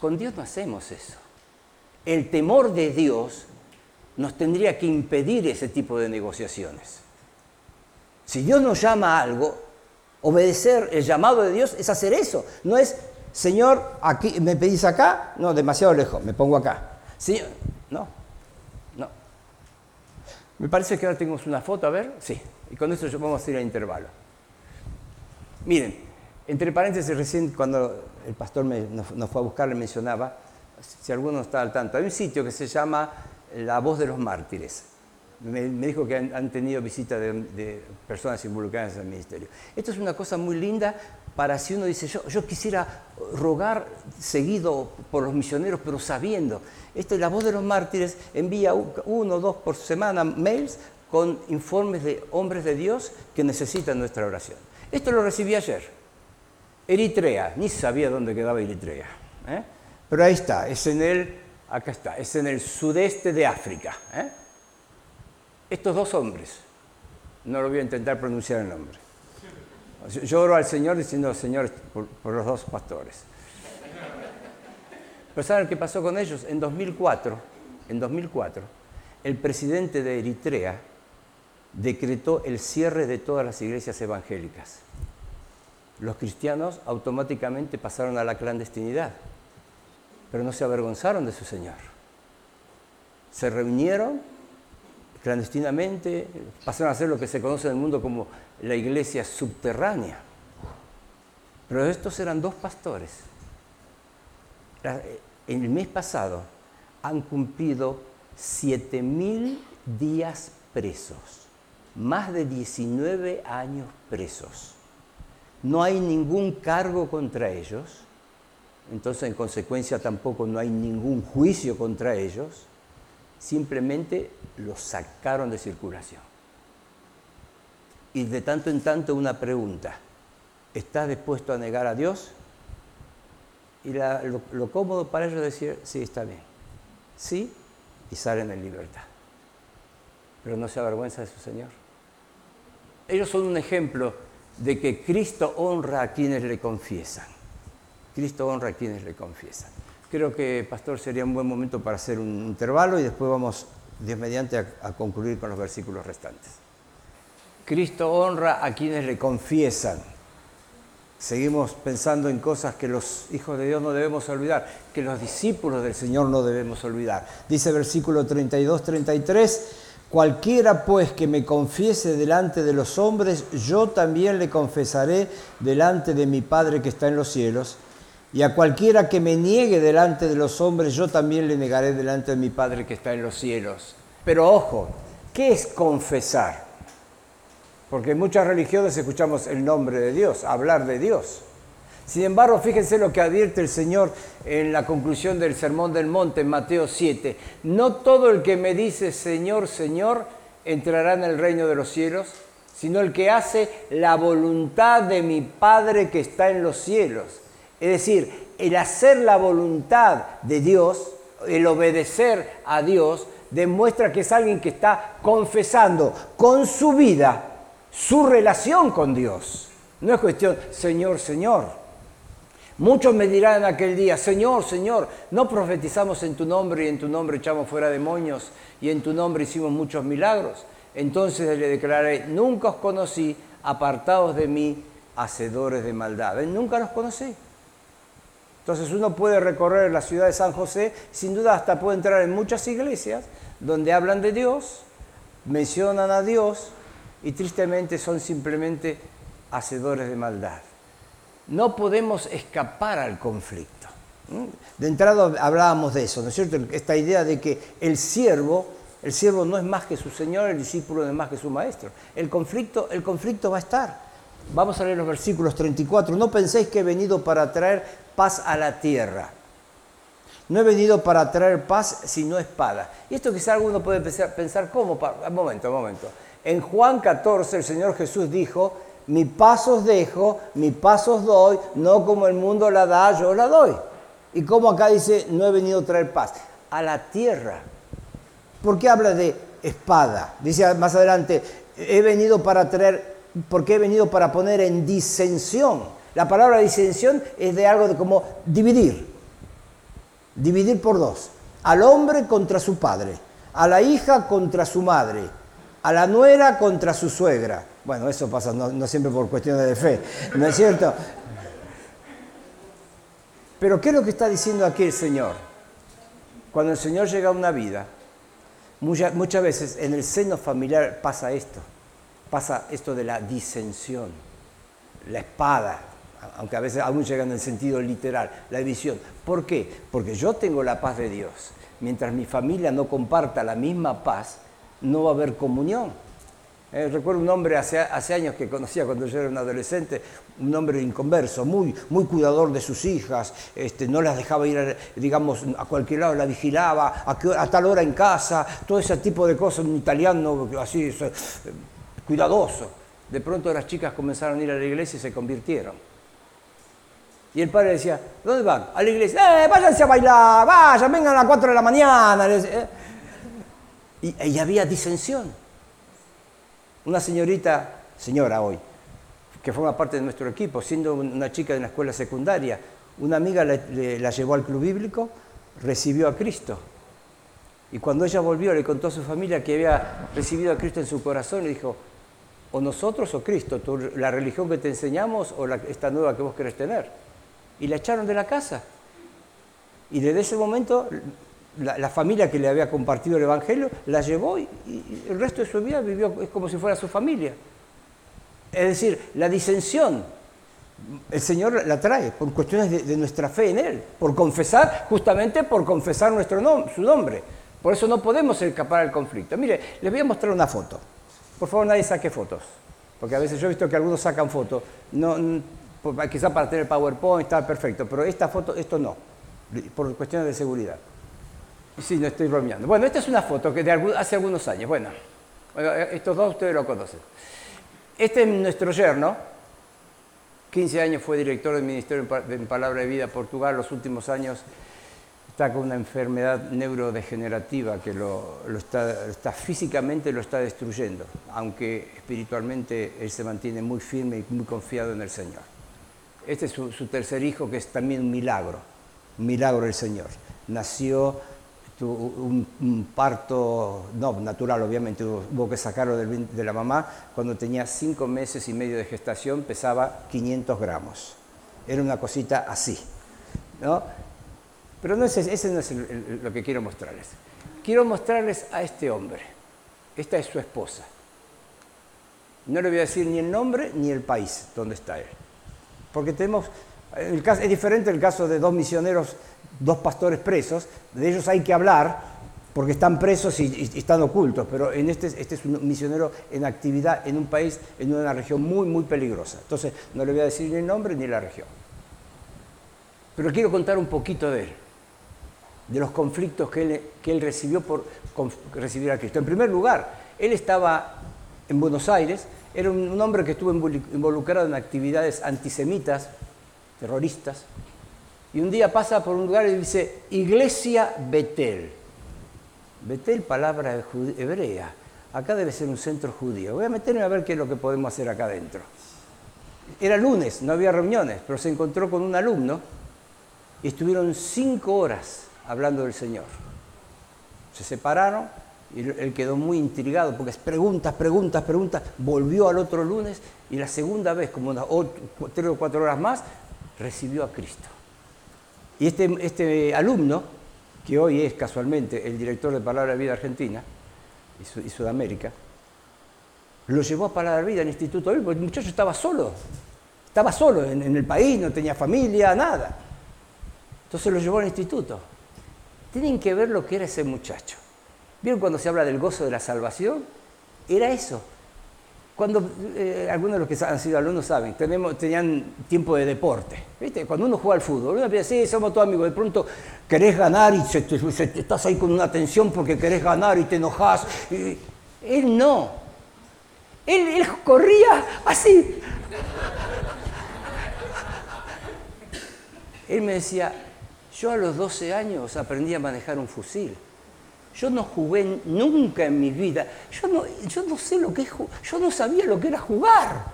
Con Dios no hacemos eso. El temor de Dios nos tendría que impedir ese tipo de negociaciones. Si Dios nos llama a algo, obedecer el llamado de Dios es hacer eso. No es, Señor, aquí, ¿me pedís acá? No, demasiado lejos, me pongo acá. Señor, no, no. Me parece que ahora tenemos una foto, a ver, sí. Y con eso vamos a ir al intervalo. Miren, entre paréntesis, recién cuando el pastor nos, fue a buscar le mencionaba, si alguno está al tanto, hay un sitio que se llama la voz de los mártires. Me, dijo que han, tenido visita de, personas involucradas en el ministerio. Esto es una cosa muy linda para si uno dice, yo, yo quisiera rogar seguido por los misioneros, pero sabiendo. Esto es la voz de los mártires, envía uno o dos por semana mails con informes de hombres de Dios que necesitan nuestra oración. Esto lo recibí ayer. Eritrea, ni sabía dónde quedaba Eritrea. ¿eh? Pero ahí está, es en el acá está, es en el sudeste de África. ¿eh? Estos dos hombres, no lo voy a intentar pronunciar el nombre. Yo oro al Señor diciendo Señor por, por los dos pastores. Pero ¿saben qué pasó con ellos? En 2004, en 2004, el presidente de Eritrea decretó el cierre de todas las iglesias evangélicas. Los cristianos automáticamente pasaron a la clandestinidad pero no se avergonzaron de su Señor. Se reunieron clandestinamente, pasaron a ser lo que se conoce en el mundo como la iglesia subterránea. Pero estos eran dos pastores. En el mes pasado han cumplido 7.000 días presos, más de 19 años presos. No hay ningún cargo contra ellos entonces en consecuencia tampoco no hay ningún juicio contra ellos, simplemente los sacaron de circulación. Y de tanto en tanto una pregunta, ¿estás dispuesto a negar a Dios? Y lo, cómodo para ellos es decir, sí, está bien, sí, y salen en libertad. Pero no se avergüenza de su Señor. Ellos son un ejemplo de que Cristo honra a quienes le confiesan. Cristo honra a quienes le confiesan. Creo que, pastor, sería un buen momento para hacer un intervalo y después vamos, Dios mediante, a, concluir con los versículos restantes. Cristo honra a quienes le confiesan. Seguimos pensando en cosas que los hijos de Dios no debemos olvidar, que los discípulos del Señor no debemos olvidar. Dice versículo 32-33, cualquiera pues que me confiese delante de los hombres, yo también le confesaré delante de mi Padre que está en los cielos y a cualquiera que me niegue delante de los hombres, yo también le negaré delante de mi Padre que está en los cielos. Pero ojo, ¿qué es confesar? Porque en muchas religiones escuchamos el nombre de Dios, hablar de Dios. Sin embargo, fíjense lo que advierte el Señor en la conclusión del Sermón del Monte en Mateo 7. No todo el que me dice Señor, Señor, entrará en el reino de los cielos, sino el que hace la voluntad de mi Padre que está en los cielos. Es decir, el hacer la voluntad de Dios, el obedecer a Dios, demuestra que es alguien que está confesando con su vida su relación con Dios. No es cuestión, Señor, Señor. Muchos me dirán en aquel día, Señor, Señor, no profetizamos en tu nombre y en tu nombre echamos fuera demonios y en tu nombre hicimos muchos milagros. Entonces le declararé, nunca os conocí, apartados de mí, hacedores de maldad. Nunca los conocí. Entonces uno puede recorrer la ciudad de San José, sin duda hasta puede entrar en muchas iglesias donde hablan de Dios, mencionan a Dios y tristemente son simplemente hacedores de maldad. No podemos escapar al conflicto. De entrada hablábamos de eso, ¿no es cierto? Esta idea de que el siervo, el siervo no es más que su señor, el discípulo no es más que su maestro. El conflicto, el conflicto va a estar. Vamos a leer los versículos 34. No penséis que he venido para traer paz a la tierra. No he venido para traer paz, sino espada. Y esto quizá alguno puede pensar, ¿cómo? Un momento, un momento. En Juan 14 el Señor Jesús dijo, mi paz os dejo, mi paz os doy, no como el mundo la da, yo la doy. Y como acá dice, no he venido a traer paz, a la tierra. ¿Por qué habla de espada? Dice más adelante, he venido para traer, porque he venido para poner en disensión. La palabra disensión es de algo de como dividir, dividir por dos. Al hombre contra su padre, a la hija contra su madre, a la nuera contra su suegra. Bueno, eso pasa no, siempre por cuestiones de fe, ¿no es cierto? Pero ¿qué es lo que está diciendo aquí el Señor? Cuando el Señor llega a una vida, muchas, muchas veces en el seno familiar pasa esto, pasa esto de la disensión, la espada, aunque a veces aún llega en el sentido literal, la división. ¿Por qué? Porque yo tengo la paz de Dios. Mientras mi familia no comparta la misma paz, no va a haber comunión. Eh, recuerdo un hombre hace, años que conocía cuando yo era un adolescente, un hombre inconverso, muy, muy cuidador de sus hijas, este, no las dejaba ir, digamos, a cualquier lado, la vigilaba, a, tal hora en casa, todo ese tipo de cosas, un italiano así, cuidadoso. De pronto las chicas comenzaron a ir a la iglesia y se convirtieron. Y el padre decía, ¿dónde van? A la iglesia. ¡Eh, váyanse a bailar! ¡Vayan, vengan a las 4 de la mañana! ¿eh? Y, había disensión. Una señorita, señora hoy, que forma parte de nuestro equipo, siendo una chica de una escuela secundaria, una amiga la llevó al club bíblico, recibió a Cristo. Y cuando ella volvió, le contó a su familia que había recibido a Cristo en su corazón y dijo, o nosotros o Cristo, la religión que te enseñamos o esta nueva que vos querés tener. Y la echaron de la casa. Y desde ese momento la, familia que le había compartido el Evangelio la llevó y, el resto de su vida vivió es como si fuera su familia. Es decir, la disensión, el Señor la trae por cuestiones de, nuestra fe en Él, por confesar, justamente por confesar nuestro su nombre. Por eso no podemos escapar al conflicto. Mire, les voy a mostrar una foto. Por favor, nadie saque fotos. Porque a veces yo he visto que algunos sacan fotos. No, quizá para tener PowerPoint está perfecto, pero esta foto, esto no, por cuestiones de seguridad. Sí, no estoy bromeando. Bueno, esta es una foto que de hace algunos años. Bueno, eh, estos dos ustedes lo conocen. Este es nuestro yerno. 15 años fue director del Ministerio de Palabra de Vida Portugal. Los últimos años está con una enfermedad neurodegenerativa que lo, está, físicamente lo está destruyendo, aunque espiritualmente él se mantiene muy firme y muy confiado en el Señor. Este es su, tercer hijo, que es también un milagro, un milagro del Señor. Nació un, parto, no natural obviamente, hubo, que sacarlo de la mamá, cuando tenía cinco meses y medio de gestación pesaba 500 gramos. Era una cosita así. ¿no? Pero no es, ese no es lo que quiero mostrarles. Quiero mostrarles a este hombre. Esta es su esposa. No le voy a decir ni el nombre ni el país donde está él. Porque tenemos, es diferente el caso de dos misioneros dos pastores presos, de ellos hay que hablar porque están presos y, están ocultos, pero en este, este es un misionero en actividad en un país, en una región muy, muy peligrosa. Entonces, no le voy a decir ni el nombre ni la región. Pero quiero contar un poquito de él, de los conflictos que él, que él recibió por recibir a Cristo. En primer lugar, él estaba en Buenos Aires, era un hombre que estuvo involucrado en actividades antisemitas, terroristas, y un día pasa por un lugar y dice, Iglesia Betel. Betel, palabra hebrea. Acá debe ser un centro judío. Voy a meterme a ver qué es lo que podemos hacer acá adentro. Era lunes, no había reuniones, pero se encontró con un alumno y estuvieron cinco horas hablando del Señor. Se separaron y él quedó muy intrigado porque es preguntas, preguntas, preguntas. Volvió al otro lunes y la segunda vez, como unas tres o cuatro horas más, recibió a Cristo. Y este, este alumno, que hoy es casualmente el director de Palabra de Vida Argentina y, Sudamérica, lo llevó a Palabra de Vida al Instituto porque el muchacho estaba solo, estaba solo en el país, no tenía familia, nada. Entonces lo llevó al instituto. Tienen que ver lo que era ese muchacho. ¿Vieron cuando se habla del gozo de la salvación? Era eso. cuando eh, algunos de los que han sido alumnos saben, tenían tiempo de deporte. ¿viste? Cuando uno juega al fútbol, uno piensa, sí, somos todos amigos, de pronto querés ganar y estás ahí con una tensión porque querés ganar y te enojas. él no. Él, él corría así. Él me decía, yo a los 12 años aprendí a manejar un fusil. Yo no jugué nunca en mi vida. Yo no, yo no sé lo que es Yo no sabía lo que era jugar.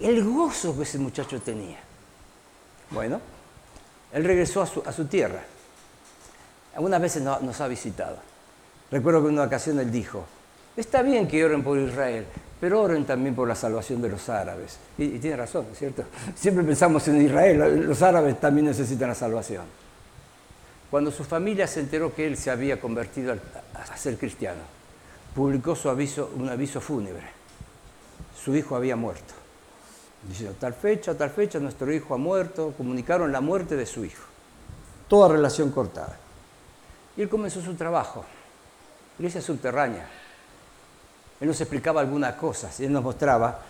El gozo que ese muchacho tenía. Bueno, él regresó a su, a su tierra. Algunas veces nos ha visitado. Recuerdo que en una ocasión él dijo, está bien que oren por Israel, pero oren también por la salvación de los árabes. Y, y tiene razón, ¿cierto? Siempre pensamos en Israel, los árabes también necesitan la salvación. Cuando su familia se enteró que él se había convertido a ser cristiano, publicó su aviso, un aviso fúnebre. Su hijo había muerto. Diciendo, tal fecha, tal fecha, nuestro hijo ha muerto. Comunicaron la muerte de su hijo. Toda relación cortada. Y él comenzó su trabajo. Iglesia subterránea. Él nos explicaba algunas cosas. Él nos mostraba,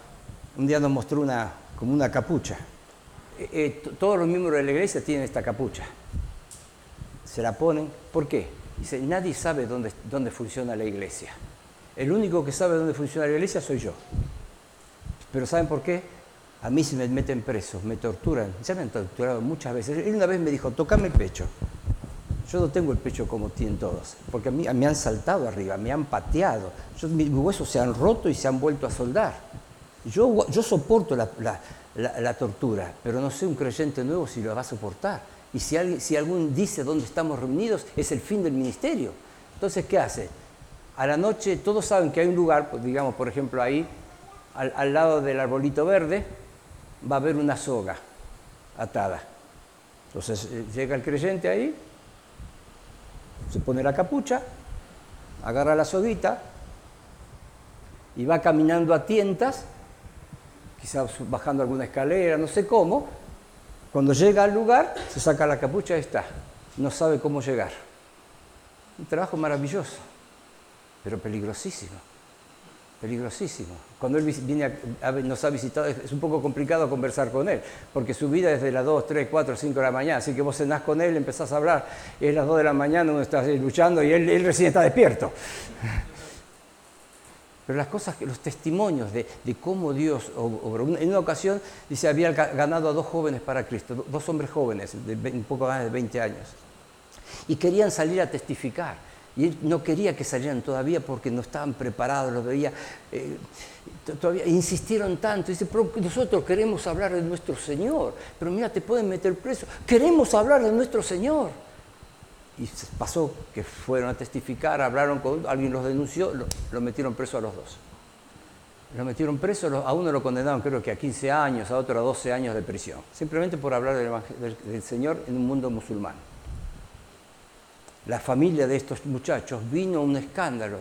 un día nos mostró una, como una capucha. Eh, eh, todos los miembros de la iglesia tienen esta capucha se la ponen. ¿Por qué? Dice, nadie sabe dónde, dónde funciona la iglesia. El único que sabe dónde funciona la iglesia soy yo. Pero ¿saben por qué? A mí se me meten presos, me torturan. Ya me han torturado muchas veces. Él una vez me dijo, tocame el pecho. Yo no tengo el pecho como tienen todos, porque a mí me han saltado arriba, me han pateado. mis huesos se han roto y se han vuelto a soldar. Yo, yo soporto la, la tortura, pero no sé un creyente nuevo si lo va a soportar. Y si, alguien, si algún dice dónde estamos reunidos, es el fin del ministerio. Entonces, ¿qué hace? A la noche todos saben que hay un lugar, pues, digamos, por ejemplo, ahí, al, lado del arbolito verde, va a haber una soga atada. Entonces eh, llega el creyente ahí, se pone la capucha, agarra la soguita y va caminando a tientas, quizás bajando alguna escalera, no sé cómo, cuando llega al lugar, se saca la capucha y está. No sabe cómo llegar. Un trabajo maravilloso, pero peligrosísimo. Peligrosísimo. Cuando él viene nos ha visitado, es un poco complicado conversar con él, porque su vida es de las 2, 3, 4, 5 de la mañana. Así que vos cenás con él, empezás a hablar, y es las 2 de la mañana, uno está luchando y él, él recién está despierto. Pero las cosas, los testimonios de, cómo Dios. En una ocasión, dice, había ganado a dos jóvenes para Cristo, dos hombres jóvenes, de un poco más de 20 años. Y querían salir a testificar. Y él no quería que salieran todavía porque no estaban preparados, los veía. Eh, todavía insistieron tanto. Dice, pero nosotros queremos hablar de nuestro Señor. Pero mira, te pueden meter preso. Queremos hablar de nuestro Señor y pasó que fueron a testificar, hablaron con alguien los denunció, lo, metieron preso a los dos. Lo metieron preso, a uno lo condenaron creo que a 15 años, a otro a 12 años de prisión, simplemente por hablar del, Señor en un mundo musulmán. La familia de estos muchachos vino un escándalo.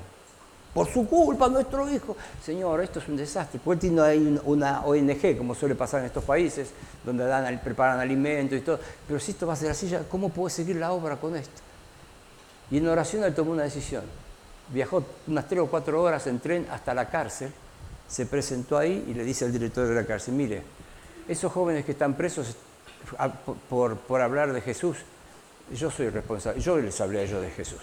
Por su culpa, nuestro hijo. Señor, esto es un desastre. Porque tiene ahí una ONG, como suele pasar en estos países, donde dan, preparan alimentos y todo. Pero si esto va a ser así, ¿cómo puede seguir la obra con esto? Y en oración él tomó una decisión. Viajó unas tres o cuatro horas en tren hasta la cárcel, se presentó ahí y le dice al director de la cárcel, mire, esos jóvenes que están presos por, hablar de Jesús, yo soy responsable, yo les hablé a ellos de Jesús.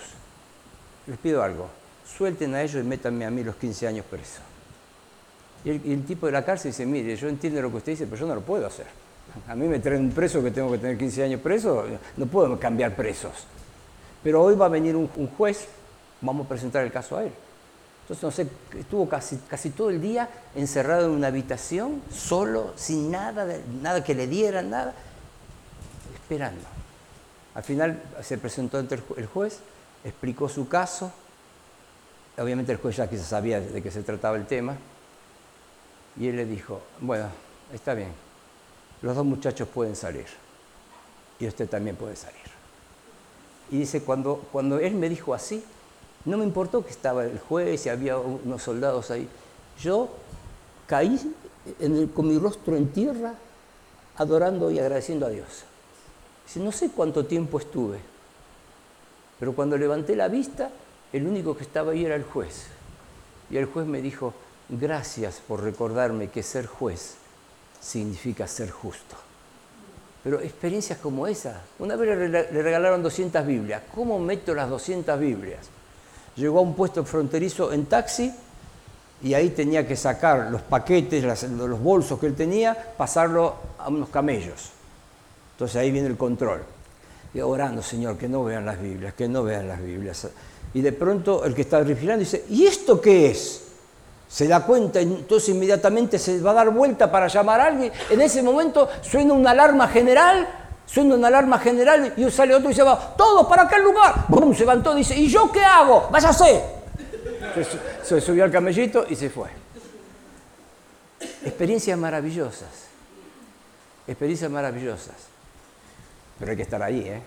Les pido algo, suelten a ellos y métanme a mí los 15 años preso. Y el, y el, tipo de la cárcel dice, mire, yo entiendo lo que usted dice, pero yo no lo puedo hacer. A mí me traen un preso que tengo que tener 15 años preso, no puedo cambiar presos. Pero hoy va a venir un, juez, vamos a presentar el caso a él. Entonces, no sé, estuvo casi, casi todo el día encerrado en una habitación, solo, sin nada, nada que le dieran, nada, esperando. Al final se presentó ante el juez, explicó su caso. Obviamente el juez ya quizás sabía de qué se trataba el tema. Y él le dijo, bueno, está bien, los dos muchachos pueden salir. Y usted también puede salir. Y dice, cuando, cuando él me dijo así, no me importó que estaba el juez y había unos soldados ahí. Yo caí con mi rostro en tierra, adorando y agradeciendo a Dios. Dice, no sé cuánto tiempo estuve, pero cuando levanté la vista, el único que estaba ahí era el juez. Y el juez me dijo, gracias por recordarme que ser juez significa ser justo. Pero experiencias como esa, una vez le regalaron 200 Biblias, ¿cómo meto las 200 Biblias? Llegó a un puesto fronterizo en taxi y ahí tenía que sacar los paquetes, los bolsos que él tenía, pasarlo a unos camellos. Entonces ahí viene el control. Y orando, Señor, que no vean las Biblias, que no vean las Biblias. Y de pronto el que está vigilando dice, ¿y esto qué es? Se da cuenta, entonces inmediatamente se va a dar vuelta para llamar a alguien. En ese momento suena una alarma general, suena una alarma general y sale otro y se va, todos para aquel lugar. ¡Bum! Se levantó y dice, ¿y yo qué hago? Váyase. Se subió al camellito y se fue. Experiencias maravillosas. Experiencias maravillosas. Pero hay que estar ahí, ¿eh?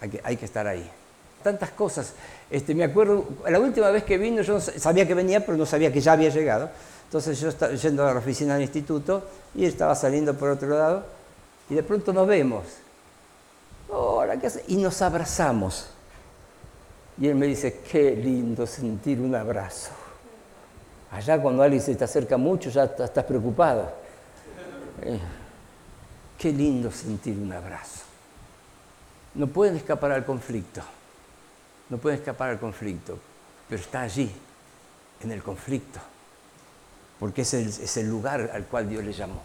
Hay que, hay que estar ahí. Tantas cosas. Este, me acuerdo, la última vez que vino, yo sabía que venía, pero no sabía que ya había llegado. Entonces yo estaba yendo a la oficina del instituto y él estaba saliendo por otro lado y de pronto nos vemos. Hola, ¿qué hace? Y nos abrazamos. Y él me dice, qué lindo sentir un abrazo. Allá cuando alguien se te acerca mucho ya estás preocupado. Eh, qué lindo sentir un abrazo. No pueden escapar al conflicto no puede escapar al conflicto, pero está allí, en el conflicto, porque es el, lugar al cual Dios le llamó.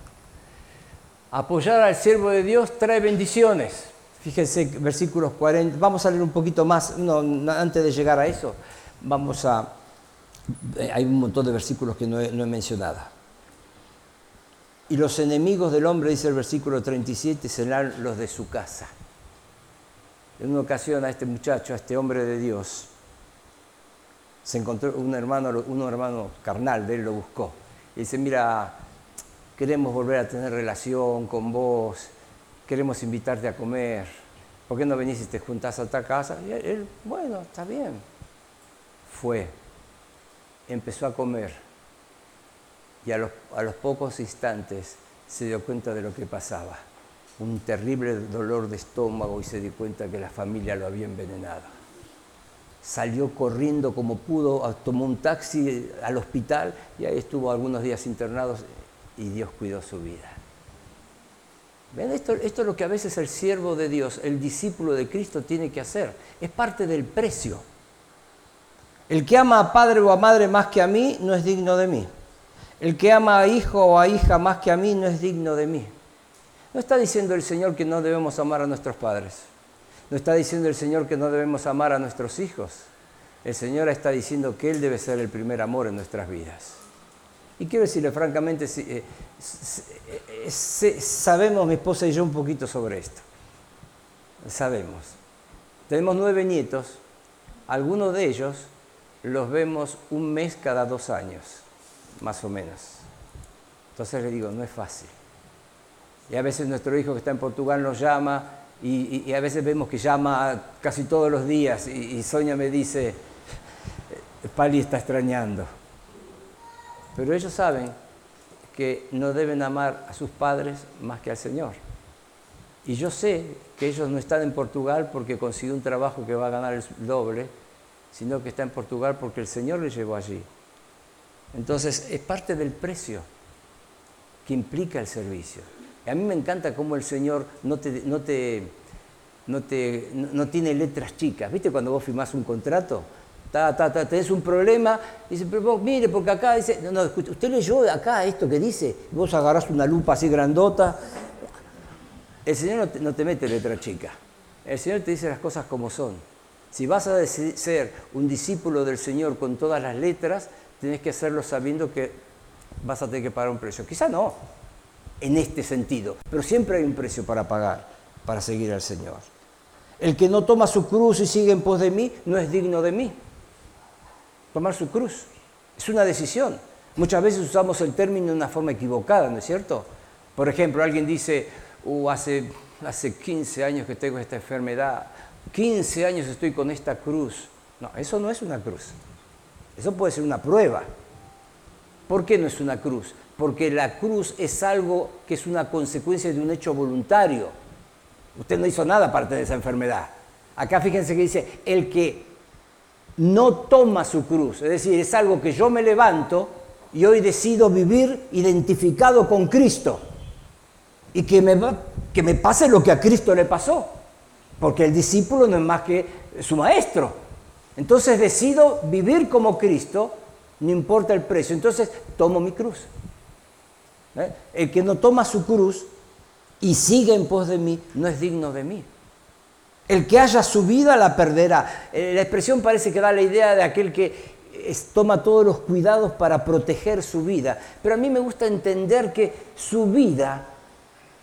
Apoyar al siervo de Dios trae bendiciones. Fíjense, versículos 40, vamos a leer un poquito más, antes de llegar a eso, vamos a, eh, hay un montón de versículos que no he, no he mencionado. Y los enemigos del hombre, dice el versículo 37, serán los de su casa. En una ocasión a este muchacho, a este hombre de Dios, se encontró un hermano, hermano carnal de él lo buscó. Y dice, mira, queremos volver a tener relación con vos, queremos invitarte a comer. ¿Por qué no venís y te juntás a otra casa? Y él, bueno, está bien. Fue, empezó a comer y a los pocos instantes se dio cuenta de lo que pasaba un terrible dolor de estómago y se dio cuenta que la familia lo había envenenado. Salió corriendo como pudo, tomó un taxi al hospital y ahí estuvo algunos días internados y Dios cuidó su vida. ¿Ven? Esto, esto es lo que a veces el siervo de Dios, el discípulo de Cristo tiene que hacer. Es parte del precio. El que ama a padre o a madre más que a mí no es digno de mí. El que ama a hijo o a hija más que a mí no es digno de mí. No está diciendo el Señor que no debemos amar a nuestros padres. No está diciendo el Señor que no debemos amar a nuestros hijos. El Señor está diciendo que Él debe ser el primer amor en nuestras vidas. Y quiero decirle francamente, eh, eh, sabemos mi esposa y yo un poquito sobre esto. Sabemos. Tenemos nueve nietos. Algunos de ellos los vemos un mes cada dos años, más o menos. Entonces le digo, no es fácil. Y a veces nuestro hijo que está en Portugal nos llama y, a veces vemos que llama casi todos los días y, Sonia me dice, Pali está extrañando. Pero ellos saben que no deben amar a sus padres más que al Señor. Y yo sé que ellos no están en Portugal porque consiguió un trabajo que va a ganar el doble, sino que está en Portugal porque el Señor les llevó allí. Entonces es parte del precio que implica el servicio. A mí me encanta cómo el Señor no te, no te, no te, no tiene letras chicas. ¿Viste cuando vos firmás un contrato? Ta, ta, ta, tenés un problema, dice, pero vos, mire, porque acá dice, no, no, usted leyó acá esto que dice, vos agarrás una lupa así grandota. El Señor no te, mete letra chica. El Señor te dice las cosas como son. Si vas a ser un discípulo del Señor con todas las letras, tenés que hacerlo sabiendo que vas a tener que pagar un precio. Quizá no, en este sentido, pero siempre hay un precio para pagar para seguir al Señor. El que no toma su cruz y sigue en pos de mí no es digno de mí. Tomar su cruz es una decisión. Muchas veces usamos el término de una forma equivocada, ¿no es cierto? Por ejemplo, alguien dice, uh, hace, hace 15 años que tengo esta enfermedad, 15 años estoy con esta cruz. No, eso no es una cruz. Eso puede ser una prueba. ¿Por qué no es una cruz? Porque la cruz es algo que es una consecuencia de un hecho voluntario. Usted no hizo nada aparte de esa enfermedad. Acá fíjense que dice, el que no toma su cruz, es decir, es algo que yo me levanto y hoy decido vivir identificado con Cristo y que me, que me pase lo que a Cristo le pasó, porque el discípulo no es más que su maestro. Entonces decido vivir como Cristo, no importa el precio. Entonces tomo mi cruz. ¿Eh? El que no toma su cruz y sigue en pos de mí, no es digno de mí. El que haya su vida la perderá. Eh, la expresión parece que da la idea de aquel que toma todos los cuidados para proteger su vida. Pero a mí me gusta entender que su vida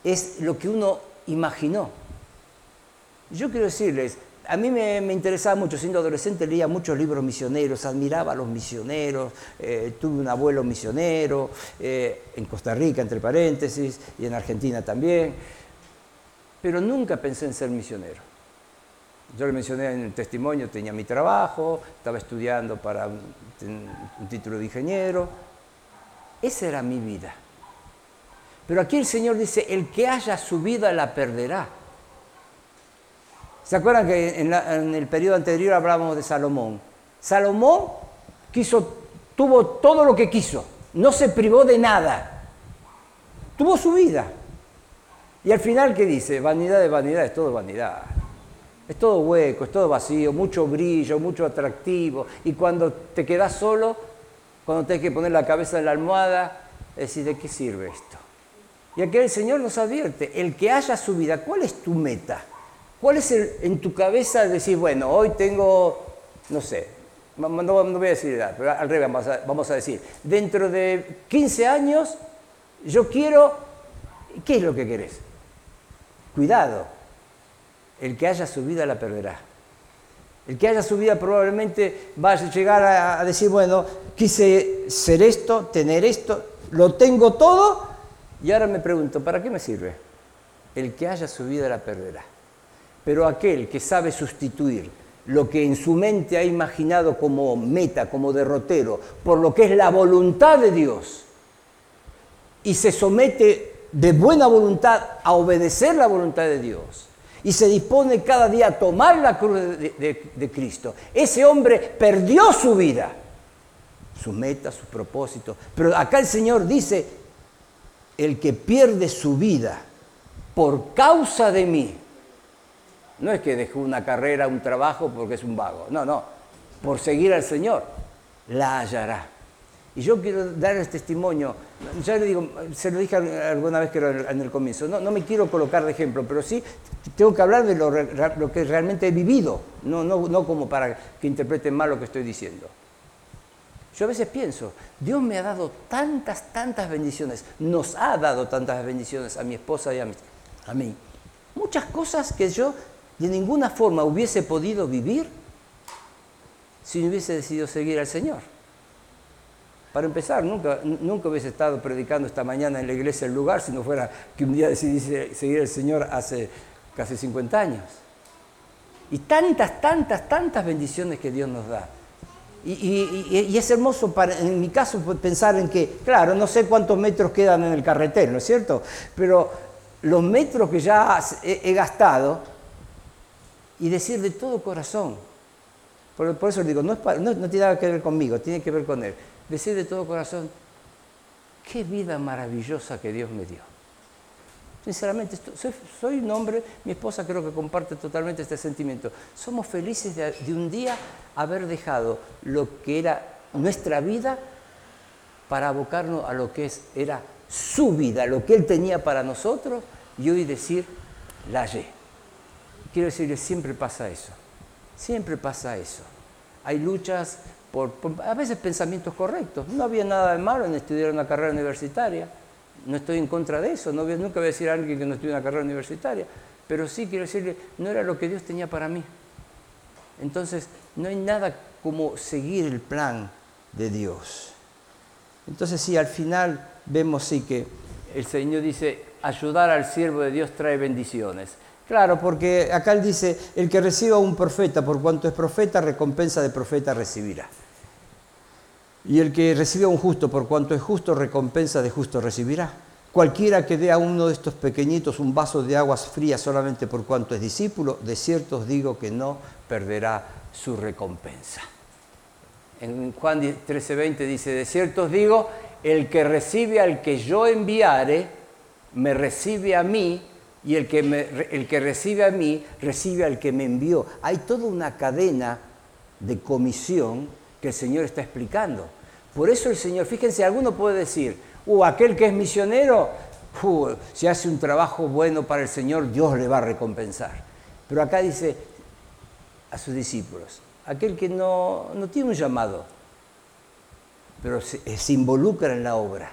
es lo que uno imaginó. Yo quiero decirles, a mí me, interesaba mucho, siendo adolescente leía muchos libros misioneros, admiraba a los misioneros, eh, tuve un abuelo misionero, eh, en Costa Rica, entre paréntesis, y en Argentina también, pero nunca pensé en ser misionero. Yo le mencioné en el testimonio, tenía mi trabajo, estaba estudiando para un título de ingeniero, esa era mi vida. Pero aquí el Señor dice, el que haya su vida la perderá. ¿Se acuerdan que en, el periodo anterior hablábamos de Salomón? Salomón quiso, tuvo todo lo que quiso, no se privó de nada, tuvo su vida. Y al final, ¿qué dice? Vanidad de vanidad, es todo vanidad. Es todo hueco, es todo vacío, mucho brillo, mucho atractivo. Y cuando te quedas solo, cuando tienes que poner la cabeza en la almohada, decís, ¿de qué sirve esto? Y aquí el Señor nos advierte, el que haya su vida, ¿cuál es tu meta? ¿Cuál es el, en tu cabeza decir, bueno, hoy tengo, no sé, no, voy a decir edad, pero al revés vamos a, decir, dentro de 15 años yo quiero, ¿qué es lo que querés? Cuidado, el que haya su vida la perderá. El que haya su vida probablemente va a llegar a, a decir, bueno, quise ser esto, tener esto, lo tengo todo y ahora me pregunto, ¿para qué me sirve? El que haya su vida la perderá. Pero aquel que sabe sustituir lo que en su mente ha imaginado como meta, como derrotero, por lo que es la voluntad de Dios, y se somete de buena voluntad a obedecer la voluntad de Dios, y se dispone cada día a tomar la cruz de, Cristo, ese hombre perdió su vida, su meta, su propósito. Pero acá el Señor dice, el que pierde su vida por causa de mí, no es que dejó una carrera, un trabajo porque es un vago. No, no. Por seguir al Señor, la hallará. Y yo quiero dar el testimonio. Ya le digo, se lo dije alguna vez que en el comienzo. No, no me quiero colocar de ejemplo, pero sí tengo que hablar de lo, que realmente he vivido, no, no, no como para que interpreten mal lo que estoy diciendo. Yo a veces pienso, Dios me ha dado tantas, tantas bendiciones, nos ha dado tantas bendiciones a mi esposa y a mí. A mí. Muchas cosas que yo de ninguna forma hubiese podido vivir si no hubiese decidido seguir al Señor. Para empezar, nunca, hubiese estado predicando esta mañana en la iglesia el lugar si no fuera que un día decidí seguir al Señor hace casi 50 años. Y tantas, tantas, tantas bendiciones que Dios nos da. Y, es hermoso para, en mi caso pensar en que, claro, no sé cuántos metros quedan en el carretel, ¿no es cierto? Pero los metros que ya he gastado, y decir de todo corazón. Por, eso digo, no, no, tiene nada que ver conmigo, tiene que ver con Él. Decir de todo corazón, qué vida maravillosa que Dios me dio. Sinceramente, soy, un hombre, mi esposa creo que comparte totalmente este sentimiento. Somos felices de, de un día haber dejado lo que era nuestra vida para abocarnos a lo que es, era su vida, lo que Él tenía para nosotros, y hoy decir, la hallé. Quiero decirles, siempre pasa eso. Siempre pasa eso. Hay luchas por, a veces pensamientos correctos. No había nada de malo en estudiar una carrera universitaria. No estoy en contra de eso. No, nunca voy a decir a alguien que no estudie una carrera universitaria. Pero sí quiero decirle, no era lo que Dios tenía para mí. Entonces, no hay nada como seguir el plan de Dios. Entonces, sí, al final vemos sí que el Señor dice, ayudar al siervo de Dios trae bendiciones. Claro, porque acá él dice, el que reciba un profeta, por cuanto es profeta, recompensa de profeta recibirá. Y el que reciba un justo, por cuanto es justo, recompensa de justo recibirá. Cualquiera que dé a uno de estos pequeñitos un vaso de aguas frías solamente por cuanto es discípulo, de cierto os digo que no perderá su recompensa. En Juan 13:20 dice, de cierto os digo, el que recibe al que yo enviare, me recibe a mí, y el que, el que recibe a mí, recibe al que me envió. Hay toda una cadena de comisión que el Señor está explicando. Por eso el Señor, fíjense, alguno puede decir, uh, aquel que es misionero, si hace un trabajo bueno para el Señor, Dios le va a recompensar. Pero acá dice a sus discípulos, aquel que no, no tiene un llamado, pero se involucra en la obra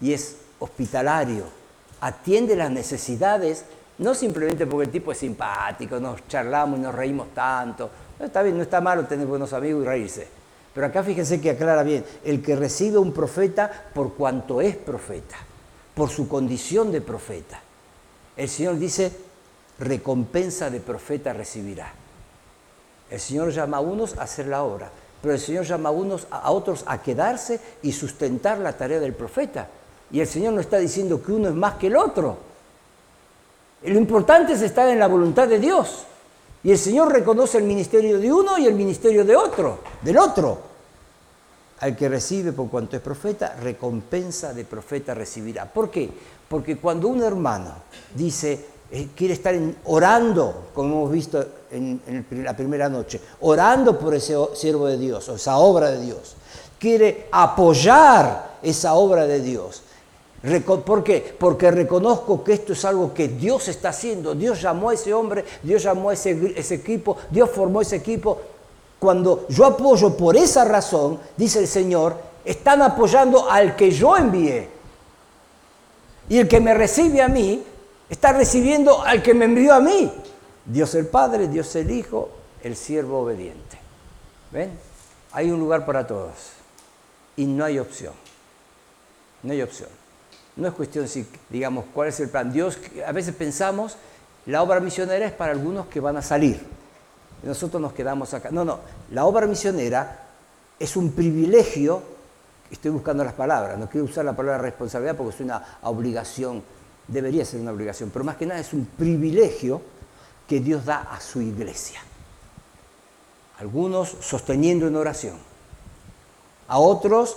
y es hospitalario, atiende las necesidades, no simplemente porque el tipo es simpático, nos charlamos y nos reímos tanto. No está bien, no está malo tener buenos amigos y reírse. Pero acá fíjense que aclara bien, el que recibe un profeta por cuanto es profeta, por su condición de profeta. El Señor dice, recompensa de profeta recibirá. El Señor llama a unos a hacer la obra, pero el Señor llama a unos a otros a quedarse y sustentar la tarea del profeta. Y el Señor no está diciendo que uno es más que el otro. Lo importante es estar en la voluntad de Dios. Y el Señor reconoce el ministerio de uno y el ministerio de otro, del otro. Al que recibe por cuanto es profeta, recompensa de profeta recibirá. ¿Por qué? Porque cuando un hermano dice, eh, quiere estar orando, como hemos visto en, en la primera noche, orando por ese siervo de Dios o esa obra de Dios, quiere apoyar esa obra de Dios, ¿Por qué? Porque reconozco que esto es algo que Dios está haciendo. Dios llamó a ese hombre, Dios llamó a ese, ese, equipo, Dios formó ese equipo. Cuando yo apoyo por esa razón, dice el Señor, están apoyando al que yo envié. Y el que me recibe a mí, está recibiendo al que me envió a mí. Dios el Padre, Dios el Hijo, el siervo obediente. ¿Ven? Hay un lugar para todos. Y no hay opción. No hay opción. No es cuestión si, digamos, cuál es el plan. Dios, a veces pensamos, la obra misionera es para algunos que van a salir. Nosotros nos quedamos acá. No, no, la obra misionera es un privilegio, estoy buscando las palabras, no quiero usar la palabra responsabilidad porque es una obligación, debería ser una obligación, pero más que nada es un privilegio que Dios da a su iglesia. Algunos sosteniendo en oración, a otros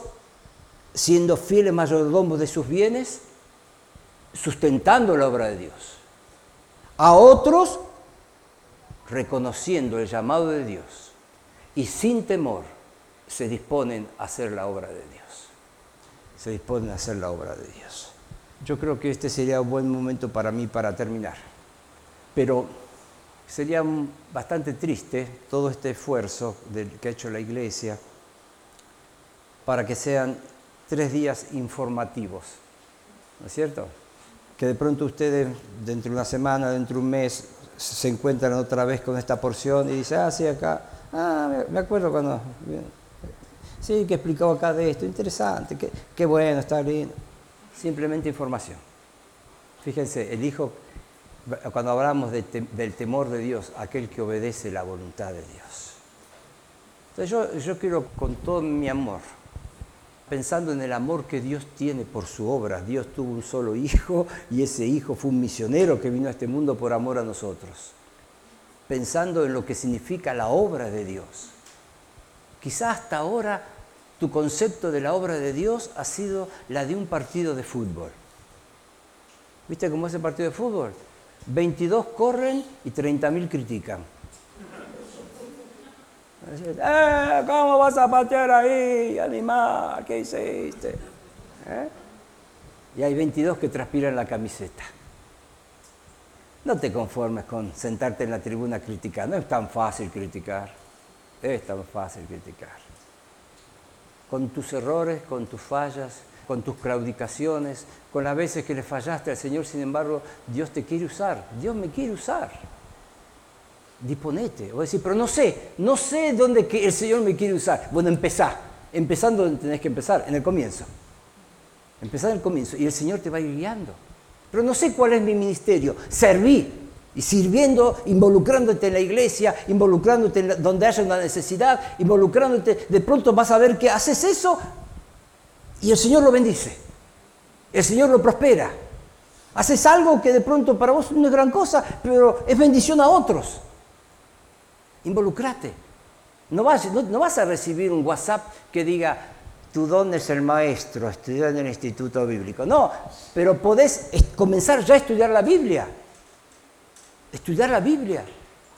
siendo fieles mayordomos de sus bienes, sustentando la obra de Dios. A otros, reconociendo el llamado de Dios y sin temor, se disponen a hacer la obra de Dios. Se disponen a hacer la obra de Dios. Yo creo que este sería un buen momento para mí para terminar. Pero sería bastante triste todo este esfuerzo que ha hecho la Iglesia para que sean tres días informativos, ¿no es cierto? Que de pronto ustedes dentro de una semana, dentro de un mes, se encuentran otra vez con esta porción y dicen, ah, sí, acá, ah, me acuerdo cuando, sí, que explicaba acá de esto, interesante, qué, bueno, está lindo. Simplemente información. Fíjense, el Hijo, cuando hablamos del temor de Dios, aquel que obedece la voluntad de Dios. Entonces yo, yo quiero con todo mi amor, pensando en el amor que Dios tiene por su obra. Dios tuvo un solo hijo y ese hijo fue un misionero que vino a este mundo por amor a nosotros. Pensando en lo que significa la obra de Dios. Quizá hasta ahora tu concepto de la obra de Dios ha sido la de un partido de fútbol. ¿Viste cómo es el partido de fútbol? 22 corren y 30.000 critican. Eh, ¿Cómo vas a patear ahí, animal? ¿Qué hiciste? ¿Eh? Y hay 22 que transpiran la camiseta. No te conformes con sentarte en la tribuna a criticar. No es tan fácil criticar. Es tan fácil criticar. Con tus errores, con tus fallas, con tus claudicaciones, con las veces que le fallaste al Señor, sin embargo, Dios te quiere usar. Dios me quiere usar disponete. O decir, pero no sé, no sé dónde el Señor me quiere usar. Bueno, empezá. Empezando tenés que empezar, en el comienzo. Empezá en el comienzo y el Señor te va a guiando. Pero no sé cuál es mi ministerio. Serví. Y sirviendo, involucrándote en la iglesia, involucrándote donde haya una necesidad, involucrándote, de pronto vas a ver que haces eso y el Señor lo bendice. El Señor lo prospera. Haces algo que de pronto para vos no es gran cosa, pero es bendición a otros. Involucrate. No vas, no, vas a recibir un WhatsApp que diga, tu don es el maestro, estudiar en el instituto bíblico. No, pero podés comenzar ya a estudiar la Biblia. Estudiar la Biblia.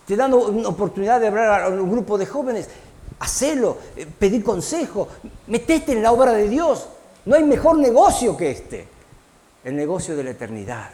Te dan una oportunidad de hablar a un grupo de jóvenes. Hacelo, eh, pedir consejo, metete en la obra de Dios. No hay mejor negocio que este, el negocio de la eternidad.